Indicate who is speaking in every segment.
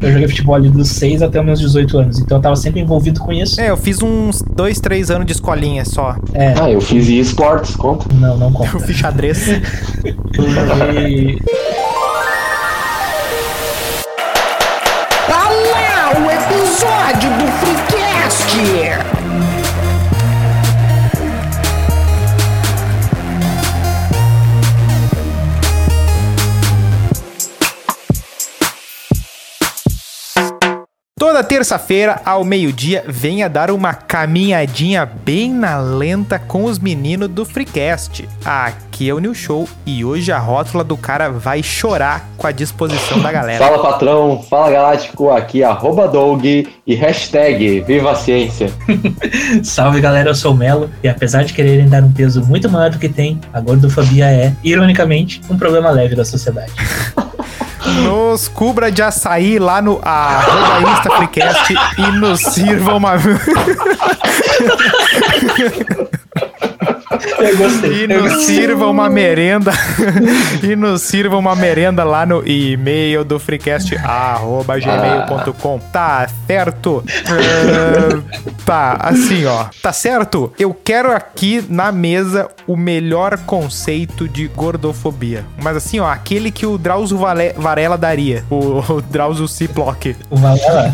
Speaker 1: Eu joguei futebol ali dos 6 até os meus 18 anos, então eu tava sempre envolvido com isso.
Speaker 2: É, eu fiz uns dois, três anos de escolinha só.
Speaker 1: É,
Speaker 3: Ah, eu fiz esportes, conta.
Speaker 1: não, não conta.
Speaker 2: Eu fiz xadrez.
Speaker 1: E
Speaker 4: Tá lá o episódio do
Speaker 2: terça-feira, ao meio-dia, venha dar uma caminhadinha bem na lenta com os meninos do Freecast. Aqui é o New Show e hoje a rótula do cara vai chorar com a disposição da galera.
Speaker 3: Fala patrão, fala galáctico, aqui arroba Doug e hashtag Viva a Ciência.
Speaker 1: salve galera, eu sou o Melo, e apesar de quererem dar um peso muito maior do que tem, a gordofobia é, ironicamente, um problema leve da sociedade.
Speaker 2: Nos cubra de açaí lá no arroba Insta Freecast e nos sirva uma.
Speaker 1: Eu gostei.
Speaker 2: E nos sirva uma merenda. e nos sirva uma merenda lá no e-mail do freecast.gmail.com. Tá certo? Ah, tá, assim, ó. Tá certo? Eu quero aqui na mesa o melhor conceito de gordofobia. Mas assim, ó, aquele que o Drauzio Vale- Varela daria. O, o Drauzio Ciplock.
Speaker 1: O Valela.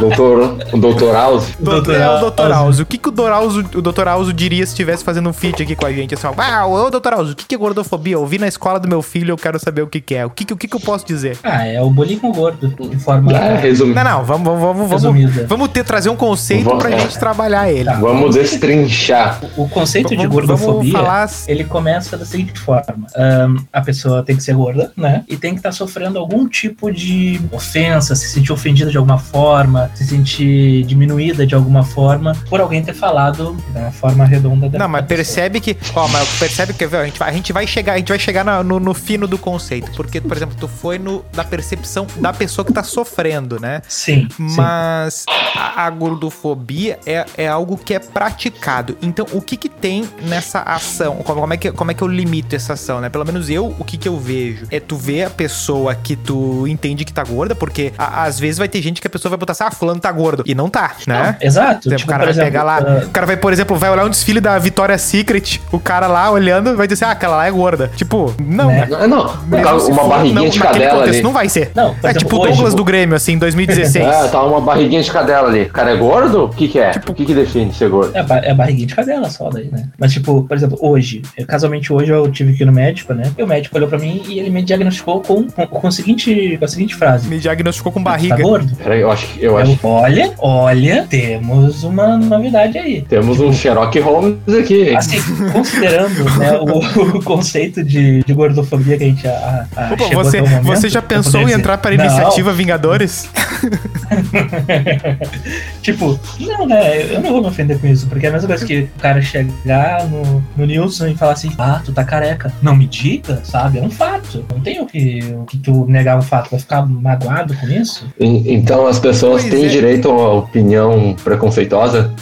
Speaker 3: Doutor, o Doutor House.
Speaker 2: Doutor,
Speaker 1: Doutor
Speaker 2: é o Dr.
Speaker 1: Alzo.
Speaker 2: Alzo. O que, que o Dr. Alzo, o Dr. Alzo diria se estivesse fazendo um feat aqui com a gente? Assim, ó, ah, ô Dr. Alzo, o que, é gordofobia? Eu vi na escola do meu filho, eu quero saber o que, que é. O que, que, o que, que eu posso dizer?
Speaker 1: Ah, é o bolinho com gordo, de forma.
Speaker 3: É, resumindo.
Speaker 2: Não, não, vamos, vamos, vamos, vamos,
Speaker 1: Resumida.
Speaker 2: vamos ter, trazer um conceito
Speaker 3: Vamos-
Speaker 2: pra
Speaker 3: é.
Speaker 2: gente trabalhar ele.
Speaker 1: Tá.
Speaker 3: Vamos destrinchar.
Speaker 1: O conceito de
Speaker 2: Vamos-
Speaker 1: gordofobia,
Speaker 2: vamos falar-
Speaker 1: ele começa da seguinte forma. Ahn, a pessoa tem que ser gorda, né? E tem que estar sofrendo algum tipo de ofensa, se sentir ofendida de alguma forma, se sentir diminuída de alguma forma, por alguém ter falado da forma redonda da
Speaker 2: Não, mas percebe que. Ó, mas percebe que viu, a gente vai, a gente vai chegar, a gente vai chegar na- no, no fino do conceito. Porque, por exemplo, tu foi no, da percepção da pessoa que tá sofrendo, né?
Speaker 1: Sim, sim.
Speaker 2: Mas a, a gordofobia é, é algo que é praticado. Então, o que que tem nessa ação? Como, como é que, como é que eu limito essa ação, né? Pelo menos eu, o que que eu vejo? É tu ver a pessoa que tu entende que tá gorda, porque a- às vezes vai ter gente que a pessoa vai botar assim, ah, fulano tá gordo. E não tá, né?
Speaker 1: Exato. Tipo,
Speaker 2: o cara vai
Speaker 1: exemplo,
Speaker 2: pegar lá,
Speaker 1: ah,
Speaker 2: o cara vai, por exemplo, vai olhar um desfile da Victoria's Secret, o cara lá olhando vai dizer, ah, aquela lá é gorda. Tipo, não,
Speaker 1: Né?
Speaker 3: Não, não,
Speaker 2: se
Speaker 3: uma
Speaker 2: for,
Speaker 3: barriguinha
Speaker 2: não,
Speaker 3: de
Speaker 2: naquele
Speaker 3: cadela
Speaker 2: contexto
Speaker 3: ali.
Speaker 2: não vai ser.
Speaker 1: Não,
Speaker 2: é tipo o Douglas do Grêmio, assim, em 2016.
Speaker 3: É, tá uma barriguinha de cadela ali. O cara é gordo? O que que é? o que que define ser gordo?
Speaker 1: É, é barriguinha de cadela só daí, né? Mas, tipo, por exemplo, hoje, eu- casualmente hoje eu tive que ir no médico, né? E o médico olhou pra mim e ele me diagnosticou com, com, com o seguinte, com a seguinte frase.
Speaker 2: Me diagnosticou com
Speaker 1: Tá
Speaker 2: barriga.
Speaker 1: gordo?
Speaker 3: Peraí, eu acho que eu acho
Speaker 1: Eu, olha, olha, temos uma novidade aí.
Speaker 3: Temos um Sherlock Holmes aqui.
Speaker 1: Assim, considerando né, o, o conceito de, de gordofobia que a gente a, a,
Speaker 2: Opa,
Speaker 1: chegou
Speaker 2: você,
Speaker 1: até o momento,
Speaker 2: você já pensou em entrar para a
Speaker 1: não,
Speaker 2: iniciativa Vingadores?
Speaker 1: tipo, não, né? Eu não vou me ofender com isso, porque é a mesma coisa que o cara chegar no, no Nilson e falar assim: ah, tu tá careca. Não me diga, sabe? É um fato. Não tem o que, o que tu negar um fato. Vai ficar magoado com isso?
Speaker 3: E- Então as pessoas
Speaker 2: Pois
Speaker 3: têm
Speaker 2: é.
Speaker 3: direito a uma opinião preconceituosa?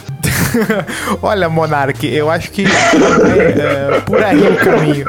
Speaker 2: Olha, Monark, eu acho que é, é, por aí o caminho.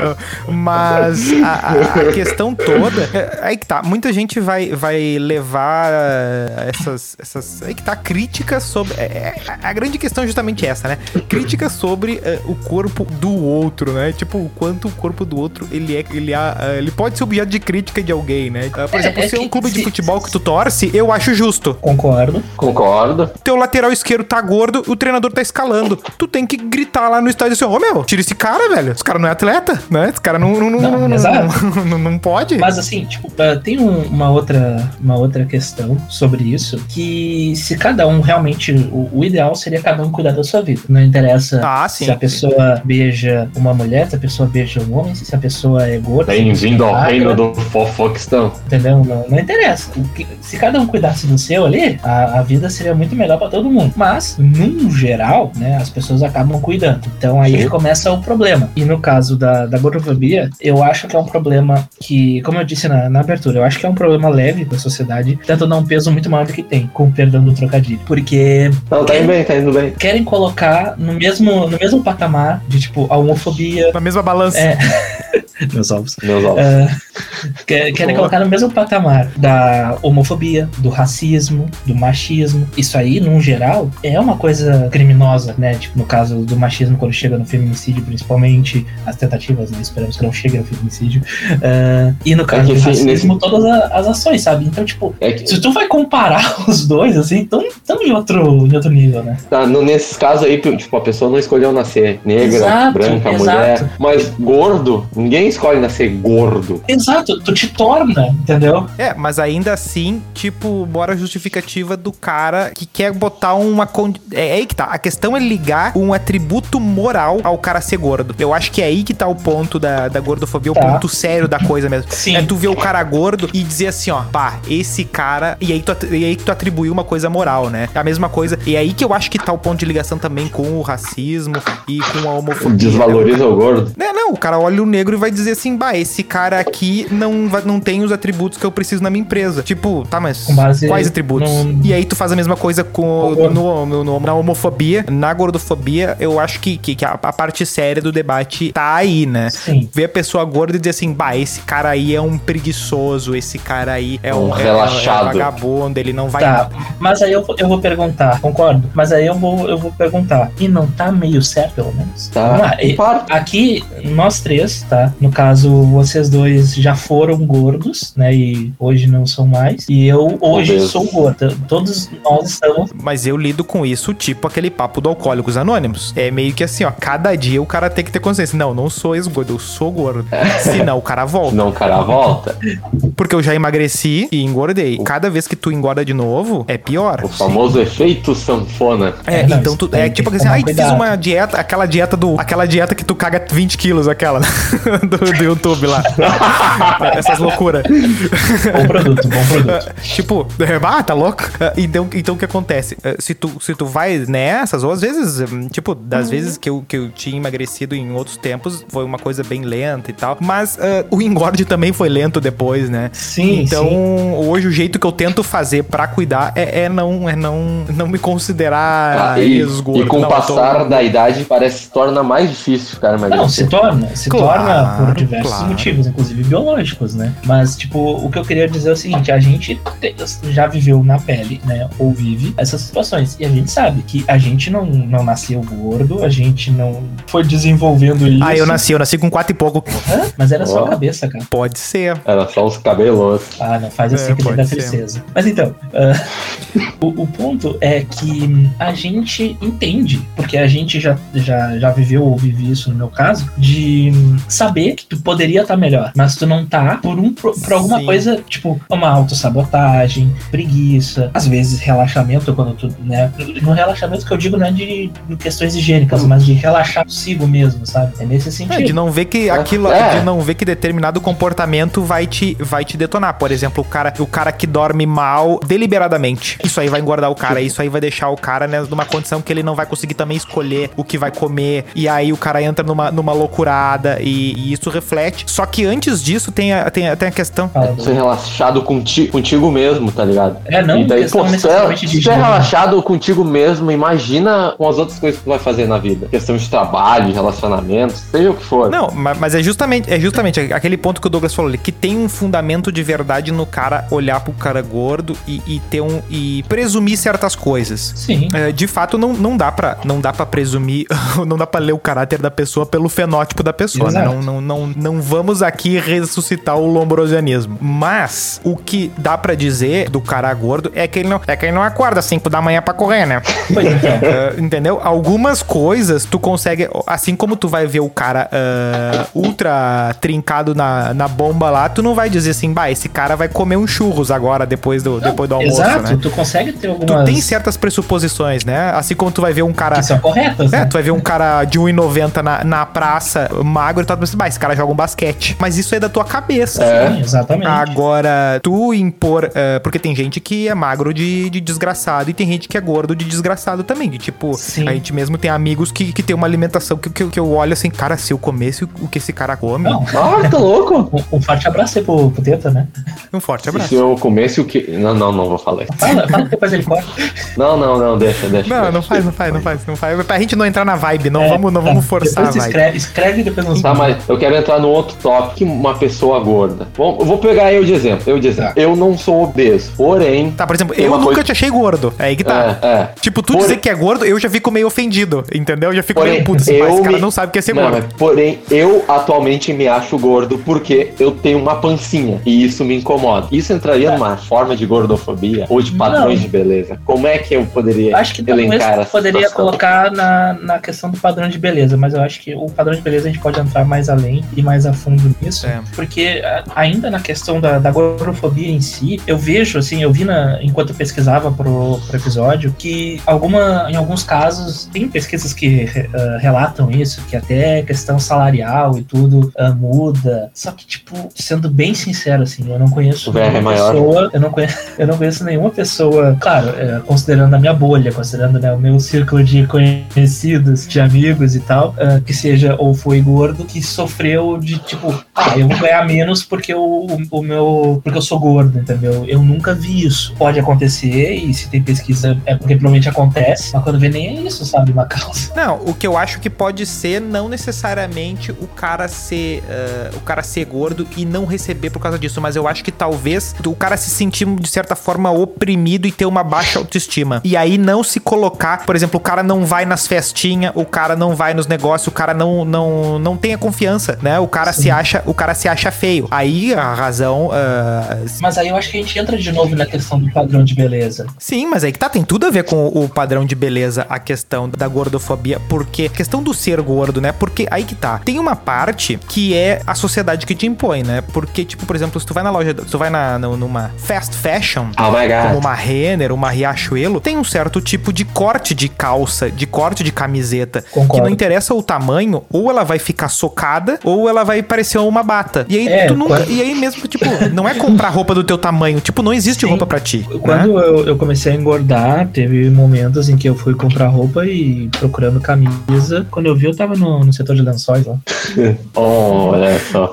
Speaker 2: Mas a, a- a questão toda. é, aí que tá. Muita gente vai, vai levar é, essas, essas. Aí que tá, críticas sobre. é, é, a grande questão é justamente essa, né? Críticas sobre é, o corpo do outro, né? Tipo, o quanto o corpo do outro ele é. Ele, é, ele pode ser objeto de crítica de alguém, né? É, Por
Speaker 1: É,
Speaker 2: exemplo,
Speaker 1: é
Speaker 2: se é um clube de futebol que tu torce, eu acho justo.
Speaker 1: Concordo.
Speaker 3: Concordo.
Speaker 2: teu lateral esquerdo tá gordo, o treinador tá escalando. Tu tem que gritar lá no estádio assim, ô meu, tira esse cara, velho. Esse cara não é atleta, né? Esse cara não, não, não,
Speaker 1: Não,
Speaker 2: não, não, não- não pode.
Speaker 1: Mas assim, tipo, ah, tem um- uma, outra, uma outra questão sobre isso, que se cada um realmente, o, o ideal seria cada um cuidar da sua vida. Não interessa
Speaker 2: Ah, sim.
Speaker 1: se a pessoa beija uma mulher, se a pessoa beija um homem, se a pessoa é gorda.
Speaker 3: Bem-vindo ao
Speaker 1: é magra,
Speaker 3: reino do Fofoquistão.
Speaker 1: Entendeu? Não, não interessa. Que- se cada um cuidasse do seu ali, a, a vida seria muito melhor pra todo mundo. Mas, num geral, né, as pessoas acabam cuidando. Então aí
Speaker 3: Sim.
Speaker 1: começa o problema. E no caso da, da gordofobia, eu acho que é um problema que, como eu disse na, na abertura, eu acho que é um problema leve da sociedade, tentando dar um peso muito maior do que tem, com o perdão do trocadilho. Porque
Speaker 3: Não, tá indo bem, tá indo bem.
Speaker 1: querem colocar no mesmo, no mesmo patamar de, tipo, a homofobia,
Speaker 2: Na mesma balança.
Speaker 1: É. Meus ovos.
Speaker 3: Meus ovos.
Speaker 1: Que- querem
Speaker 2: Boa.
Speaker 1: colocar no mesmo patamar da homofobia, do racismo, do machismo. Isso aí, num geral, é uma coisa criminosa, né? Tipo, no caso do machismo, quando chega no feminicídio, principalmente, as tentativas, né? Esperamos que não chegue no feminicídio. Ah, e no caso
Speaker 3: que
Speaker 1: do racismo, todas a- as ações, sabe? Então, tipo,
Speaker 3: É que,
Speaker 1: se tu vai comparar os dois, assim, tão, tão em, outro, em outro nível, né?
Speaker 3: tá, no- nesses casos aí, tipo, a pessoa não escolheu nascer negra,
Speaker 1: Exato,
Speaker 3: branca,
Speaker 1: exato.
Speaker 3: mulher. Mas gordo, ninguém escolhe nascer gordo.
Speaker 1: Exato, tu te torna, entendeu?
Speaker 2: É, mas ainda assim, tipo, bora a justificativa do cara que quer botar uma. condi- É, é aí que tá. A questão é ligar um atributo moral ao cara ser gordo. Eu acho que é aí que tá o ponto da, da gordofobia,
Speaker 1: Tá.
Speaker 2: o ponto sério da coisa mesmo.
Speaker 1: Sim.
Speaker 2: É tu ver o cara gordo e dizer assim, ó, pá, esse cara. E aí tu, e aí que tu atribuir uma coisa moral, né? É a mesma coisa. E aí que eu acho que tá o ponto de ligação também com o racismo e com a homofobia.
Speaker 3: Desvaloriza o gordo.
Speaker 2: Não, não, o cara olha o negro e vai dizer assim, bah, esse cara aqui não, não tem os atributos que eu preciso na minha empresa. Tipo, tá, mas
Speaker 1: Com base
Speaker 2: quais atributos?
Speaker 1: no-
Speaker 2: E aí tu faz a mesma coisa com no, no- no- na homofobia, na gordofobia, eu acho que, que, que a, a parte séria do debate tá aí, né?
Speaker 1: Sim.
Speaker 2: Ver a pessoa gorda e dizer assim, bah, esse cara aí é um preguiçoso, esse cara aí é um,
Speaker 3: Um
Speaker 2: é-
Speaker 3: relaxado.
Speaker 2: É, um vagabundo, ele não vai...
Speaker 1: Tá, mas aí eu, vou- eu vou perguntar, concordo. Mas aí eu vou, eu vou perguntar. E não tá meio certo, pelo menos? Vamos lá.
Speaker 3: Tá?
Speaker 1: E-. Aqui, nós três, tá? No caso, vocês dois já foram gordos, né? E hoje não são mais. E eu hoje sou gordo. Todos nós estamos.
Speaker 2: Mas eu lido com isso, tipo aquele papo do Alcoólicos Anônimos. É meio que assim, ó, cada dia o cara tem que ter consciência. Não, não sou ex-gordo, eu sou gordo. Senão o cara volta.
Speaker 3: Senão o cara volta.
Speaker 2: Porque eu já emagreci e engordei. Cada vez que tu engorda de novo, é pior.
Speaker 3: O famoso efeito sanfona.
Speaker 2: É,
Speaker 1: É, não,
Speaker 2: então tu. É tipo assim, ai, fiz
Speaker 1: cuidado.
Speaker 2: uma dieta, aquela dieta do. Aquela dieta que tu caga 20 quilos, aquela, né? do, do YouTube lá. Essas loucuras.
Speaker 1: Bom produto, bom produto.
Speaker 2: tipo, ah, tá louco? Ah, Então, então o que acontece? Ah, Se tu, se tu vai nessas, ou às vezes, tipo, das vezes que eu, que eu tinha emagrecido em outros tempos, foi uma coisa bem lenta e tal. Mas ah, o engorde também foi lento depois, né?
Speaker 1: Sim,
Speaker 2: Então,
Speaker 1: sim.
Speaker 2: hoje o jeito que eu tento fazer pra cuidar é, é não, é não, não me considerar
Speaker 3: Ah, e,
Speaker 2: ex-gordo.
Speaker 3: e com o
Speaker 2: eu tô-
Speaker 3: passar da idade parece que se torna mais difícil ficar emagrecer.
Speaker 1: Não, se torna, se
Speaker 2: Claro,
Speaker 1: torna por diversos
Speaker 2: claro.
Speaker 1: motivos, inclusive biológicos, né? Mas, tipo, o que eu queria dizer é o seguinte: a gente te- já viveu na pele, né? Ou vive essas situações. E a gente sabe que a gente não, não nasceu gordo, a gente não foi desenvolvendo isso.
Speaker 2: Ah, eu nasci, eu nasci com quatro e pouco.
Speaker 1: Hã? Mas era só
Speaker 3: Ó.
Speaker 1: a cabeça, cara.
Speaker 2: Pode ser.
Speaker 3: Era só os cabelos.
Speaker 1: Ah, não faz assim
Speaker 2: É,
Speaker 1: que dá tristeza. Mas então, ah, o, o ponto é que a gente entende, porque a gente já, já, já viveu ou vive isso no meu caso, de saber que tu poderia estar melhor, mas tu não tá por, um, por, por alguma
Speaker 2: Sim.
Speaker 1: coisa, tipo, uma autossabotagem, preguiça, às vezes relaxamento, quando tu, né? No relaxamento que eu digo não é de, de questões higiênicas, mas de relaxar consigo mesmo, sabe? É nesse
Speaker 2: É,
Speaker 1: sentido.
Speaker 2: de não ver que aquilo,
Speaker 3: É.
Speaker 2: de não ver que determinado comportamento vai te, vai te detonar. Por exemplo, o cara, o cara que dorme mal deliberadamente. Isso aí vai engordar o cara, isso aí vai deixar o cara né, numa condição que ele não vai conseguir também escolher o que vai comer. E aí o cara entra numa, numa loucurada e, e isso reflete. Só que antes disso tem a, tem a, tem a questão.
Speaker 1: Do-
Speaker 3: Ser relaxado conti contigo mesmo, tá ligado?
Speaker 1: É, não
Speaker 3: e daí, pô, se é,
Speaker 1: de
Speaker 3: se tu é
Speaker 1: higiene.
Speaker 3: relaxado contigo mesmo, imagina com as outras coisas que tu vai fazer na vida. Questão de trabalho, de relacionamento, seja o que for.
Speaker 2: Não, ma- mas é justamente, é justamente aquele ponto que o Douglas falou ali, que tem um fundamento de verdade no cara olhar pro cara gordo e, e ter um. e presumir certas coisas.
Speaker 1: Sim.
Speaker 2: É, de fato, não, não dá pra não dá para presumir, não dá pra ler o caráter da pessoa pelo fenótipo da pessoa, né? Não, não, não, não vamos aqui ressuscitar o lombrosianismo. Mas o que dá pra dizer do cara gordo é que ele não, é que ele não acorda às 5 da manhã pra correr, né?
Speaker 1: Pois.
Speaker 2: É, entendeu? Algumas coisas tu consegue, assim como tu vai ver o cara é, ultra trincado na, na bomba lá, tu não vai dizer assim, bah, esse cara vai comer um churros agora depois do, depois do almoço,
Speaker 1: Exato,
Speaker 2: né?
Speaker 1: tu consegue ter
Speaker 2: Tu
Speaker 1: algumas
Speaker 2: tem certas pressuposições, né? Assim como tu vai ver um cara.
Speaker 1: que são corretas,
Speaker 2: É,
Speaker 1: né?
Speaker 2: tu vai ver um cara de 1,90 na, na praça, magro, e tu vai pensar, bah, esse cara joga um basquete. Mas isso é da tua cabeça.
Speaker 3: É.
Speaker 1: Sim, exatamente.
Speaker 2: Agora, tu impor. eh, porque tem gente que é magro de, de desgraçado e tem gente que é gordo de desgraçado também. De tipo,
Speaker 1: Sim.
Speaker 2: a gente mesmo tem amigos que, que tem uma alimentação que, que, eu- que eu olho assim, cara, se eu comesse o, que esse cara come,
Speaker 1: Não,
Speaker 3: Ah, tá louco?
Speaker 1: um, um forte abraço aí pro, pro Teta, né?
Speaker 2: um forte
Speaker 3: Se
Speaker 2: abraço.
Speaker 3: eu comesse o que. Não, não, não vou falar. isso.
Speaker 1: Fala, fala que depois ele corta.
Speaker 3: Não, não, não, deixa, deixa.
Speaker 2: Não,
Speaker 3: deixa.
Speaker 2: não faz, não faz, não faz, não faz. Pra gente não entrar na vibe, não
Speaker 1: É,
Speaker 2: vamos, não
Speaker 1: tá.
Speaker 2: vamos forçar a vibe.
Speaker 1: escreve, escreve depois nos
Speaker 3: Tá, mas eu quero quero entrar no outro tópico, uma pessoa gorda. Bom, eu vou pegar eu de exemplo. Eu de exemplo.
Speaker 1: Tá.
Speaker 3: Eu não sou obeso, porém.
Speaker 2: Tá, por exemplo, eu nunca
Speaker 3: coisa-
Speaker 2: te achei gordo. É aí que tá.
Speaker 3: É, é.
Speaker 2: Tipo, tu
Speaker 3: Porém-
Speaker 2: dizer que é gordo, eu já fico meio ofendido, entendeu? Eu já fico
Speaker 3: Porém,
Speaker 2: meio puto. Assim,
Speaker 3: eu
Speaker 2: mas esse cara
Speaker 3: me-
Speaker 2: não sabe o que é ser
Speaker 3: Não,
Speaker 2: gordo.
Speaker 3: mas, porém, eu atualmente me acho gordo porque eu tenho uma pancinha e isso me incomoda. Isso entraria numa forma de gordofobia ou de padrões
Speaker 1: Não.
Speaker 3: de beleza? Como é que eu poderia
Speaker 1: Acho que
Speaker 3: elencar essa
Speaker 1: poderia
Speaker 3: situação?
Speaker 1: colocar na, na questão do padrão de beleza, mas eu acho que o padrão de beleza a gente pode entrar mais além e mais a fundo nisso,
Speaker 2: É.
Speaker 1: porque ainda na questão da, da gordofobia em si, eu vejo, assim, eu vi na, enquanto eu pesquisava pro, pro episódio, que alguma, em alguns casos, tem pesquisas que ah, relatam isso, que até questão salarial e tudo ah, muda, só que, tipo, sendo bem sincero, assim, eu não conheço
Speaker 3: é
Speaker 1: nenhuma
Speaker 3: maior.
Speaker 1: pessoa, eu não conheço, eu não conheço nenhuma pessoa, claro, é, considerando a minha bolha, considerando né, o meu círculo de conhecidos, de amigos e tal, ah, que seja ou foi gordo, que sofreu de tipo, ah, eu vou ganhar menos porque o, o meu. porque eu sou gordo, entendeu? Eu nunca vi isso. Pode acontecer, e se tem pesquisa é porque provavelmente acontece, mas quando vê nem é isso, sabe, uma causa.
Speaker 2: Não, o que eu acho que pode ser não necessariamente o cara ser eh, o cara ser gordo e não receber por causa disso, mas eu acho que talvez o cara se sentir de certa forma oprimido e ter uma baixa autoestima. E aí não se colocar, por exemplo, o cara não vai nas festinhas, o cara não vai nos negócios, o cara não não não tem a confiança, né? O cara
Speaker 1: Sim.
Speaker 2: se acha, o cara se acha feio. Aí a razão ah,
Speaker 1: Mas aí eu acho que a gente entra de novo na questão do padrão de beleza.
Speaker 2: Sim, mas aí que tá, tem tudo a ver com o padrão de beleza, a questão da gordofobia, porque a questão do ser gordo, né? Porque aí que tá, tem uma parte que é a sociedade que te impõe, né? Porque, tipo, por exemplo, se tu vai na loja, se tu vai na, no- numa fast fashion,
Speaker 3: Oh my
Speaker 2: como uma Renner, uma Riachuelo, tem um certo tipo de corte de calça, de corte de camiseta, que
Speaker 1: Concordo.
Speaker 2: não interessa o tamanho, ou ela vai ficar socada, ou ela vai parecer uma bata. E aí
Speaker 1: É,
Speaker 2: tu nunca,
Speaker 1: quando-
Speaker 2: e aí mesmo, tipo, não é comprar roupa do teu tamanho, tipo, não existe
Speaker 1: Sim.
Speaker 2: roupa pra ti. né?
Speaker 1: Quando eu, eu comecei a engordar, teve momentos em que eu fui comprar roupa e procurando camisa. Quando eu vi, eu tava no, no setor de lençóis lá.
Speaker 3: Oh, olha só.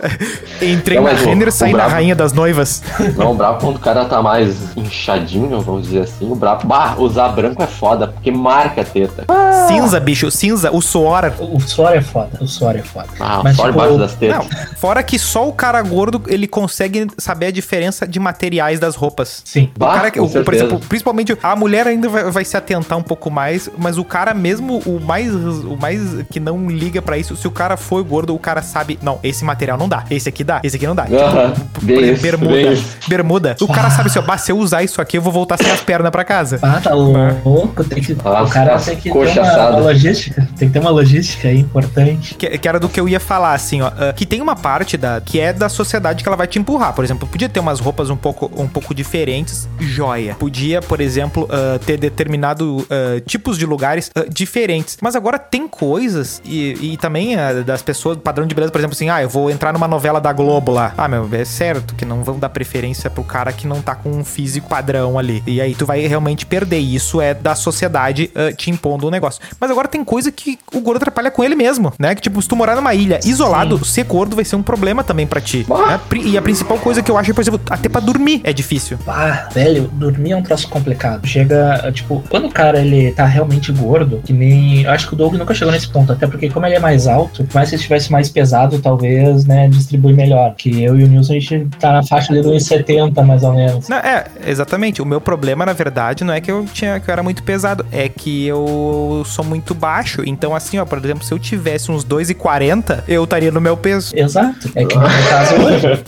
Speaker 2: Entrei
Speaker 3: Não,
Speaker 2: na
Speaker 3: mas o-
Speaker 2: Renner,
Speaker 3: o
Speaker 2: saí na Rainha das Noivas.
Speaker 3: Não, o brabo quando o cara tá mais inchadinho, vamos dizer assim, o brabo. Bah, usar branco é foda, porque marca a teta.
Speaker 2: Cinza, bicho, cinza, o suor.
Speaker 1: O, o suor é foda, o suor é foda.
Speaker 3: Ah,
Speaker 1: Mas,
Speaker 3: só
Speaker 1: tipo,
Speaker 3: embaixo das tetas.
Speaker 2: Não, fora que só o cara gordo, ele consegue saber a diferença de materiais das roupas.
Speaker 1: Sim.
Speaker 2: O
Speaker 3: Bah,
Speaker 2: cara, o- por exemplo, principalmente a mulher ainda vai, vai se atentar um pouco mais, mas o cara mesmo, o mais, o mais que não liga pra isso, se o cara for gordo, o cara sabe, não, esse material não dá, esse aqui dá, esse aqui não dá.
Speaker 3: Aham,
Speaker 2: Tipo,
Speaker 3: bem
Speaker 2: exemplo,
Speaker 3: isso,
Speaker 2: bermuda,
Speaker 3: bem isso.
Speaker 2: bermuda. O cara sabe assim, ó, se eu usar isso aqui, eu vou voltar sem as pernas pra casa.
Speaker 1: Ah, tá louco. Tem que,
Speaker 3: Ah,
Speaker 1: o cara tem que ter uma, uma logística. Tem que ter uma logística aí importante.
Speaker 2: Que, que era do que eu ia falar, assim, ó. ah, que tem uma parte da que é da sociedade que ela vai te empurrar. Por exemplo, podia ter umas roupas um pouco, um pouco diferentes, joia. Podia, por exemplo, ah, ter determinado ah, tipos de lugares ah, diferentes. Mas agora tem coisas, e, e também das pessoas, padrão de beleza, por exemplo, assim, ah, eu vou entrar numa novela da Globo lá. Ah, meu, é certo que não vão dar preferência pro cara que não tá com um físico padrão ali. E aí tu vai realmente perder. Isso é da sociedade te impondo um negócio. Mas agora tem coisa que o gordo atrapalha com ele mesmo, né? Que tipo, se tu morar numa ilha isolado, ser gordo vai ser um problema também pra ti. Né? E a principal coisa que eu acho, é, por exemplo, até pra dormir é difícil.
Speaker 1: Ah, velho, dormir é um troço complicado. Chega, tipo, quando o cara ele tá realmente gordo, que nem. Eu acho que o Doug nunca chegou nesse ponto, até porque, como ele é mais alto, mais que ele estivesse mais pesado, talvez, né, distribui melhor. Que eu e o Nilson, a gente tá na faixa ali do 1,70 mais ou menos.
Speaker 2: Não, é, exatamente. O meu problema, na verdade, não é que eu tinha que eu era muito pesado, é que eu sou muito baixo. Então, assim, ó, por exemplo, se eu tivesse uns 2,40, eu estaria no meu peso.
Speaker 1: Exato. É que no meu caso hoje.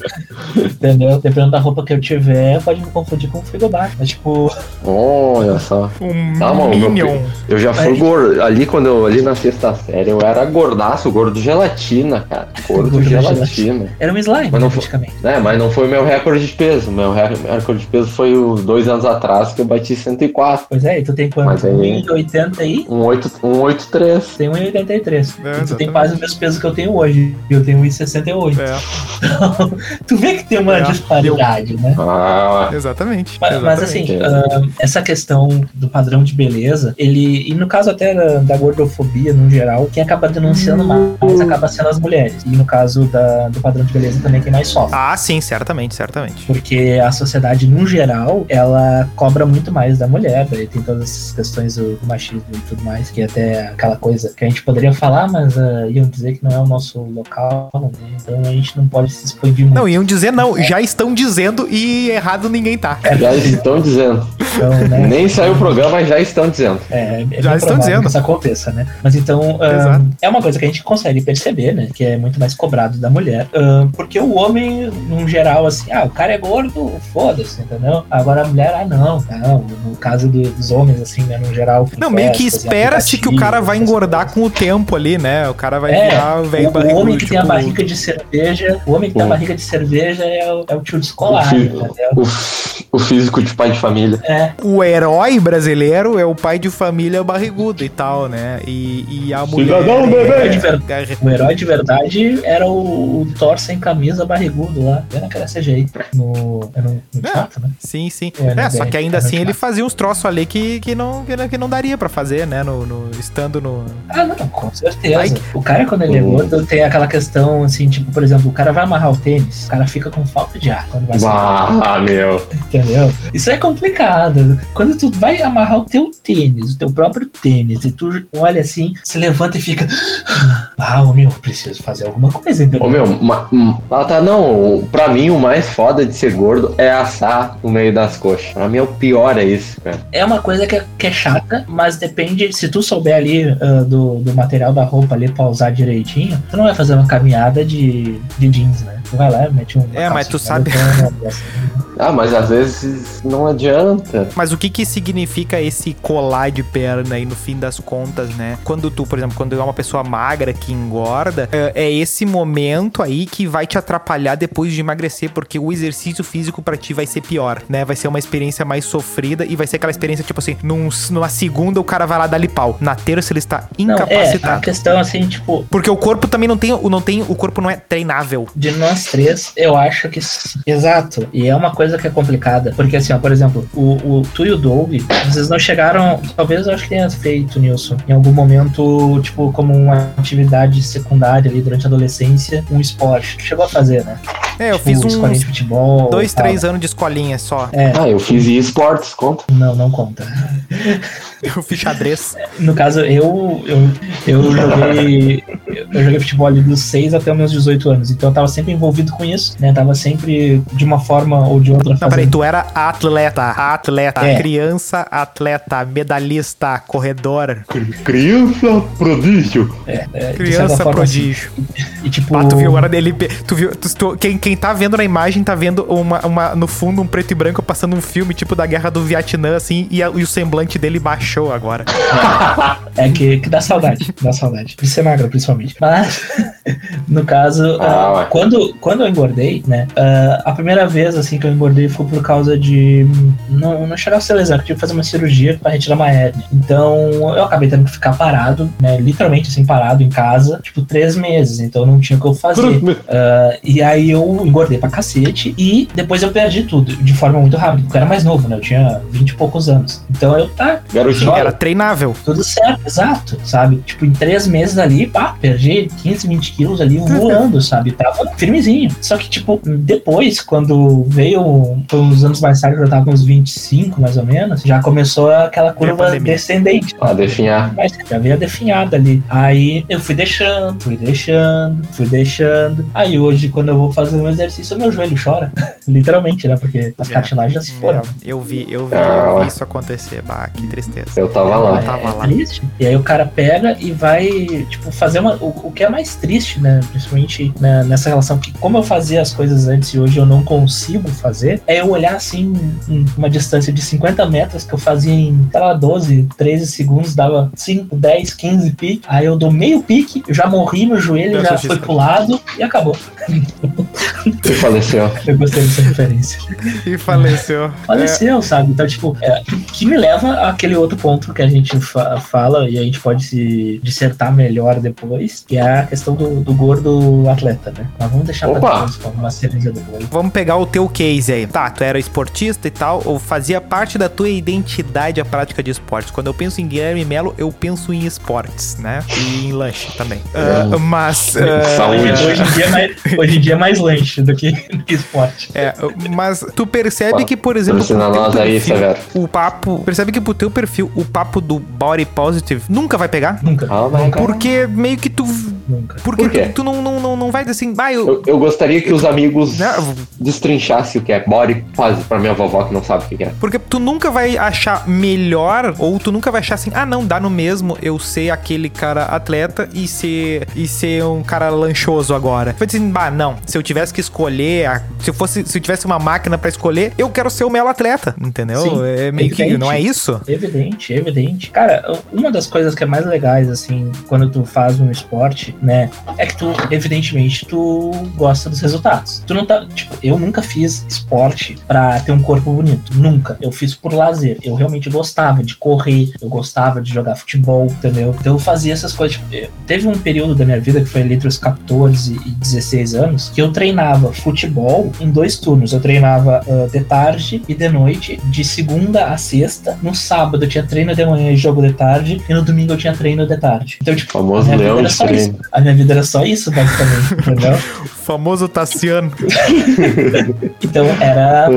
Speaker 1: Entendeu? Dependendo da roupa que eu tiver, pode me confundir com um frigobar. Mas, tipo,
Speaker 3: Olha só.
Speaker 2: Um
Speaker 3: Tá, mano,
Speaker 2: Minion.
Speaker 3: Eu já fui
Speaker 1: Aí.
Speaker 3: gordo. Ali quando eu ali na sexta série, eu era gordaço, gordo gelatina, cara. Gordo
Speaker 1: Gordo
Speaker 3: gelatina.
Speaker 1: era um slime,
Speaker 3: Mas não foi-
Speaker 1: praticamente.
Speaker 3: É, mas não foi o meu recorde de peso. Meu re- recorde de peso foi os dois anos atrás que eu bati 104.
Speaker 1: Pois é, e tu tem quanto?
Speaker 3: Mas aí-
Speaker 1: 1,80 aí?
Speaker 3: Um 8, um 83.
Speaker 1: Tem 1,83.
Speaker 2: É,
Speaker 1: tu tem quase o mesmo peso que eu tenho hoje. Eu tenho 1,68.
Speaker 2: É,
Speaker 1: tu vê que tem uma
Speaker 2: É,
Speaker 1: disparidade, né?
Speaker 3: Ah,
Speaker 2: exatamente.
Speaker 1: Mas, mas, assim, ah, essa questão do padrão de beleza, ele. E no caso até da, da gordofobia no geral, quem acaba denunciando mais acaba sendo as mulheres. E no caso da, do padrão de beleza também quem mais sofre.
Speaker 2: Ah, sim, certamente, certamente.
Speaker 1: Porque a sociedade, no geral, ela cobra muito mais da mulher. Daí tem todas essas questões do machismo e tudo mais, que é até aquela coisa que a gente poderia falar, mas ah, iam dizer que não é o nosso local, né? Então a gente não pode se expandir muito.
Speaker 2: Não, iam dizer não, já estão dizendo e errado ninguém tá.
Speaker 3: Já estão dizendo.
Speaker 1: Então, né?
Speaker 3: Nem saiu o programa, mas já estão dizendo.
Speaker 1: É, é
Speaker 2: Já estão dizendo.
Speaker 1: que isso aconteça, né? Mas então, é uma coisa que a gente consegue perceber, né? Que é muito mais cobrado da mulher. porque o homem, num geral, assim, ah, o cara é gordo, foda-se, entendeu? Agora a mulher, ah, não, não. No caso do- dos homens, assim, né? No geral.
Speaker 2: Não, meio que espera-se que o cara vai engordar com o tempo ali, né? O cara vai
Speaker 1: É,
Speaker 2: virar velho
Speaker 1: o, o homem que tem a
Speaker 2: tipo,
Speaker 1: barriga de cerveja, o homem que tem a barriga de cerveja é o, é o tio descolar,
Speaker 3: O? O, o físico de pai de família.
Speaker 1: É,
Speaker 2: O herói brasileiro é o pai de família barrigudo e tal, né? E, e a mulher.
Speaker 3: Cidadão, bebê!
Speaker 1: herói, de ver- o herói de verdade era o, o Thor sem camisa barrigudo lá. Pena que era CGI no, é no, no
Speaker 2: É.
Speaker 1: teatro, né?
Speaker 2: Sim, sim.
Speaker 1: É,
Speaker 2: É,
Speaker 1: né,
Speaker 2: só que ainda
Speaker 1: é
Speaker 2: assim ele fazia uns troços ali que, que, não, que, não- que não daria pra fazer, né? No, no- estando no.
Speaker 1: Ah, não, com certeza.
Speaker 2: Ai.
Speaker 1: O cara, quando ele é gordo, tem aquela questão, assim, tipo, por exemplo, o cara vai amarrar o tênis, o cara fica com falta de ar quando vai.
Speaker 3: Ah, meu.
Speaker 1: Entendeu? Isso é complicado. Quando tu vai amarrar o teu tênis, o teu próprio tênis, e tu olha assim, se levanta e fica. Ah, ô, meu, preciso fazer alguma coisa, entendeu?
Speaker 3: Ô, meu, ma- hum, ah, tá, não. Pra mim, o mais foda de ser gordo é assar no meio das coxas. Pra mim, é o pior é isso, cara.
Speaker 1: É uma coisa que é, que é chata, mas depende. Se tu souber ali ah, do, do material da roupa ali pra usar direitinho, tu não vai fazer uma caminhada de, de jeans, né? Vai lá, mete um.
Speaker 2: É, mas tu sabe-
Speaker 1: assim.
Speaker 3: Ah, mas às vezes não adianta.
Speaker 2: Mas o que que significa esse colar de perna aí no fim das contas, né? Quando tu, por exemplo, quando é uma pessoa magra que engorda, é, é esse momento aí que vai te atrapalhar depois de emagrecer, porque o exercício físico pra ti vai ser pior, né? Vai ser uma experiência mais sofrida e vai ser aquela experiência tipo assim, num, numa segunda o cara vai lá dar pau, na terça ele está
Speaker 1: Não, é, a
Speaker 2: incapacitado.
Speaker 1: questão assim, tipo,
Speaker 2: Porque o corpo também não tem, o- não tem, o corpo não é treinável.
Speaker 1: de três, eu acho que. Exato. E é uma coisa que é complicada. Porque, assim, ó, por exemplo, o, o tu e o Doug, vocês não chegaram. Talvez eu acho que tenha feito, Nilson, em algum momento, tipo, como uma atividade secundária ali durante a adolescência, um esporte. Chegou a fazer, né?
Speaker 2: É, eu
Speaker 1: Tipo,
Speaker 2: fiz
Speaker 1: escolinha
Speaker 2: uns
Speaker 1: de futebol.
Speaker 2: dois,
Speaker 1: tal.
Speaker 2: três anos de escolinha só.
Speaker 1: É,
Speaker 3: Ah, eu fiz esportes, conta.
Speaker 1: não, não conta.
Speaker 2: Eu fiz xadrez.
Speaker 1: No caso, eu, eu, eu joguei. Eu joguei futebol ali dos 6 até os meus 18 anos. Então eu tava sempre envolvido com isso, né? Tava sempre, de uma forma ou de outra,
Speaker 2: Não, peraí, tu era atleta, atleta,
Speaker 1: É.
Speaker 2: criança, atleta, medalhista, corredor,
Speaker 3: Criança prodígio.
Speaker 1: É, é,
Speaker 2: criança
Speaker 1: forma,
Speaker 2: prodígio.
Speaker 1: assim. E tipo.
Speaker 2: Ah, tu viu agora dele, tu viu, tu- tu- quem, quem tá vendo na imagem tá vendo uma, uma, no fundo um preto e branco passando um filme tipo da guerra do Vietnã, assim, e, a- e o semblante dele baixou agora.
Speaker 1: É que, que dá saudade, dá saudade. De ser magro, principalmente. Mas, no caso,
Speaker 3: Ah, ué.
Speaker 1: quando, quando eu engordei, né? ah, a primeira vez, assim, que eu engordei foi por causa de. Não, não chegar a ser lesão, eu tive que fazer uma cirurgia pra retirar uma hérnia. Então, eu acabei tendo que ficar parado, né? Literalmente, assim, parado em casa, tipo, três meses. Então, não tinha o que eu fazer. Ah, e aí eu engordei pra cacete e depois eu perdi tudo de forma muito rápida, porque eu era mais novo, né? Eu tinha 20 e poucos anos. Então eu, tá,
Speaker 3: Garotinho.
Speaker 2: Era treinável.
Speaker 1: tudo certo, exato, sabe? Tipo, em três meses ali, pá, perdi 15, 20 quilos ali voando, sabe? Tava firmezinho. Só que, tipo, depois, quando veio, foi uns anos mais tarde, eu já tava com uns 25, mais ou menos, já começou aquela curva descendente.
Speaker 3: Ah, definhar.
Speaker 1: Mas já veio a definhada ali. Aí eu fui deixando, fui deixando, fui deixando. Aí hoje, quando eu vou fazer um exercício, meu joelho chora. Literalmente, né? Porque as
Speaker 2: É.
Speaker 1: cartilagens já se foram.
Speaker 2: É, eu vi, eu vi,
Speaker 3: Ah,
Speaker 2: eu vi isso acontecer. Bah, que tristeza.
Speaker 3: Eu tava lá.
Speaker 1: É,
Speaker 2: tava
Speaker 1: é
Speaker 2: lá.
Speaker 1: triste. E aí o cara pega e vai, tipo, fazer uma. O, o que é mais triste, né? Principalmente né, nessa relação que, como eu fazia as coisas antes e hoje eu não consigo fazer, é eu olhar assim, em uma distância de 50 metros que eu fazia em, sei lá, 12, 13 segundos, dava 5, 10, 15 piques. Aí eu dou meio pique, eu já morri no joelho,
Speaker 2: Eu
Speaker 1: já foi pro lado e acabou.
Speaker 3: Você faleceu.
Speaker 1: Eu gostei dessa referência.
Speaker 2: E faleceu.
Speaker 1: faleceu, sabe? Então, tipo, é, que me leva àquele outro ponto que a gente fa- fala e a gente pode se dissertar melhor depois, que é a questão do, do gordo atleta, né? Mas vamos deixar pra
Speaker 3: Opa!
Speaker 1: depois, como uma cereja do bolo.
Speaker 2: Vamos pegar o teu case aí. Tá, tu era esportista e tal, ou fazia parte da tua identidade a prática de esportes. Quando eu penso em Guilherme Melo, eu penso em esportes, né? E em lanche também. Ah, mas. ah,
Speaker 3: Saúde.
Speaker 1: Hoje em, dia é mais, hoje em dia é mais lanche do que, do que esporte.
Speaker 2: É, mas tu percebe que, por exemplo, teu
Speaker 3: nós aí,
Speaker 2: perfil,
Speaker 3: Severo.
Speaker 2: o papo. Percebe que pro teu perfil, o papo do body positive nunca vai pegar?
Speaker 1: Nunca.
Speaker 3: Ah, vai.
Speaker 2: Porque meio que tu
Speaker 1: nunca.
Speaker 2: Porque
Speaker 3: Por quê?
Speaker 2: tu, tu não, não, não, não vai dizer assim, ah, eu.
Speaker 3: Eu, eu gostaria que os amigos
Speaker 2: Não,
Speaker 3: destrinchassem o que é body quase pra minha vovó que não sabe o que é.
Speaker 2: Porque tu nunca vai achar melhor, ou tu nunca vai achar assim, ah, não, dá no mesmo eu ser aquele cara atleta e ser, e ser um cara lanchoso agora. Vai dizer, bah, não, se eu tivesse que escolher, a- se fosse, se tivesse uma máquina pra escolher, eu quero ser o melo atleta, entendeu?
Speaker 1: Sim,
Speaker 2: é meio que, não é isso?
Speaker 1: Evidente, evidente. Cara, uma das coisas que é mais legais, assim, quando tu faz um esporte, né, é que tu, evidentemente, tu gosta dos resultados. Tu não tá, tipo, eu nunca fiz esporte pra ter um corpo bonito. Nunca. Eu fiz por lazer. Eu realmente gostava de correr, eu gostava de jogar futebol, entendeu? Então eu fazia essas coisas. Tipo, teve um período da minha vida que foi ali entre os 14 e 16 anos que eu treinava futebol em dois turnos. Eu treinava ah, de tarde e de noite, de segunda a sexta. No sábado eu tinha treino de manhã e jogo de tarde, e no domingo eu tinha treino de tarde. Então, tipo, a
Speaker 3: Famoso
Speaker 1: minha vida
Speaker 3: leão
Speaker 1: era
Speaker 3: de
Speaker 1: só isso.
Speaker 3: treino.
Speaker 1: A minha vida era só isso, basicamente, entendeu?
Speaker 2: O famoso Tassiano.
Speaker 1: Então era.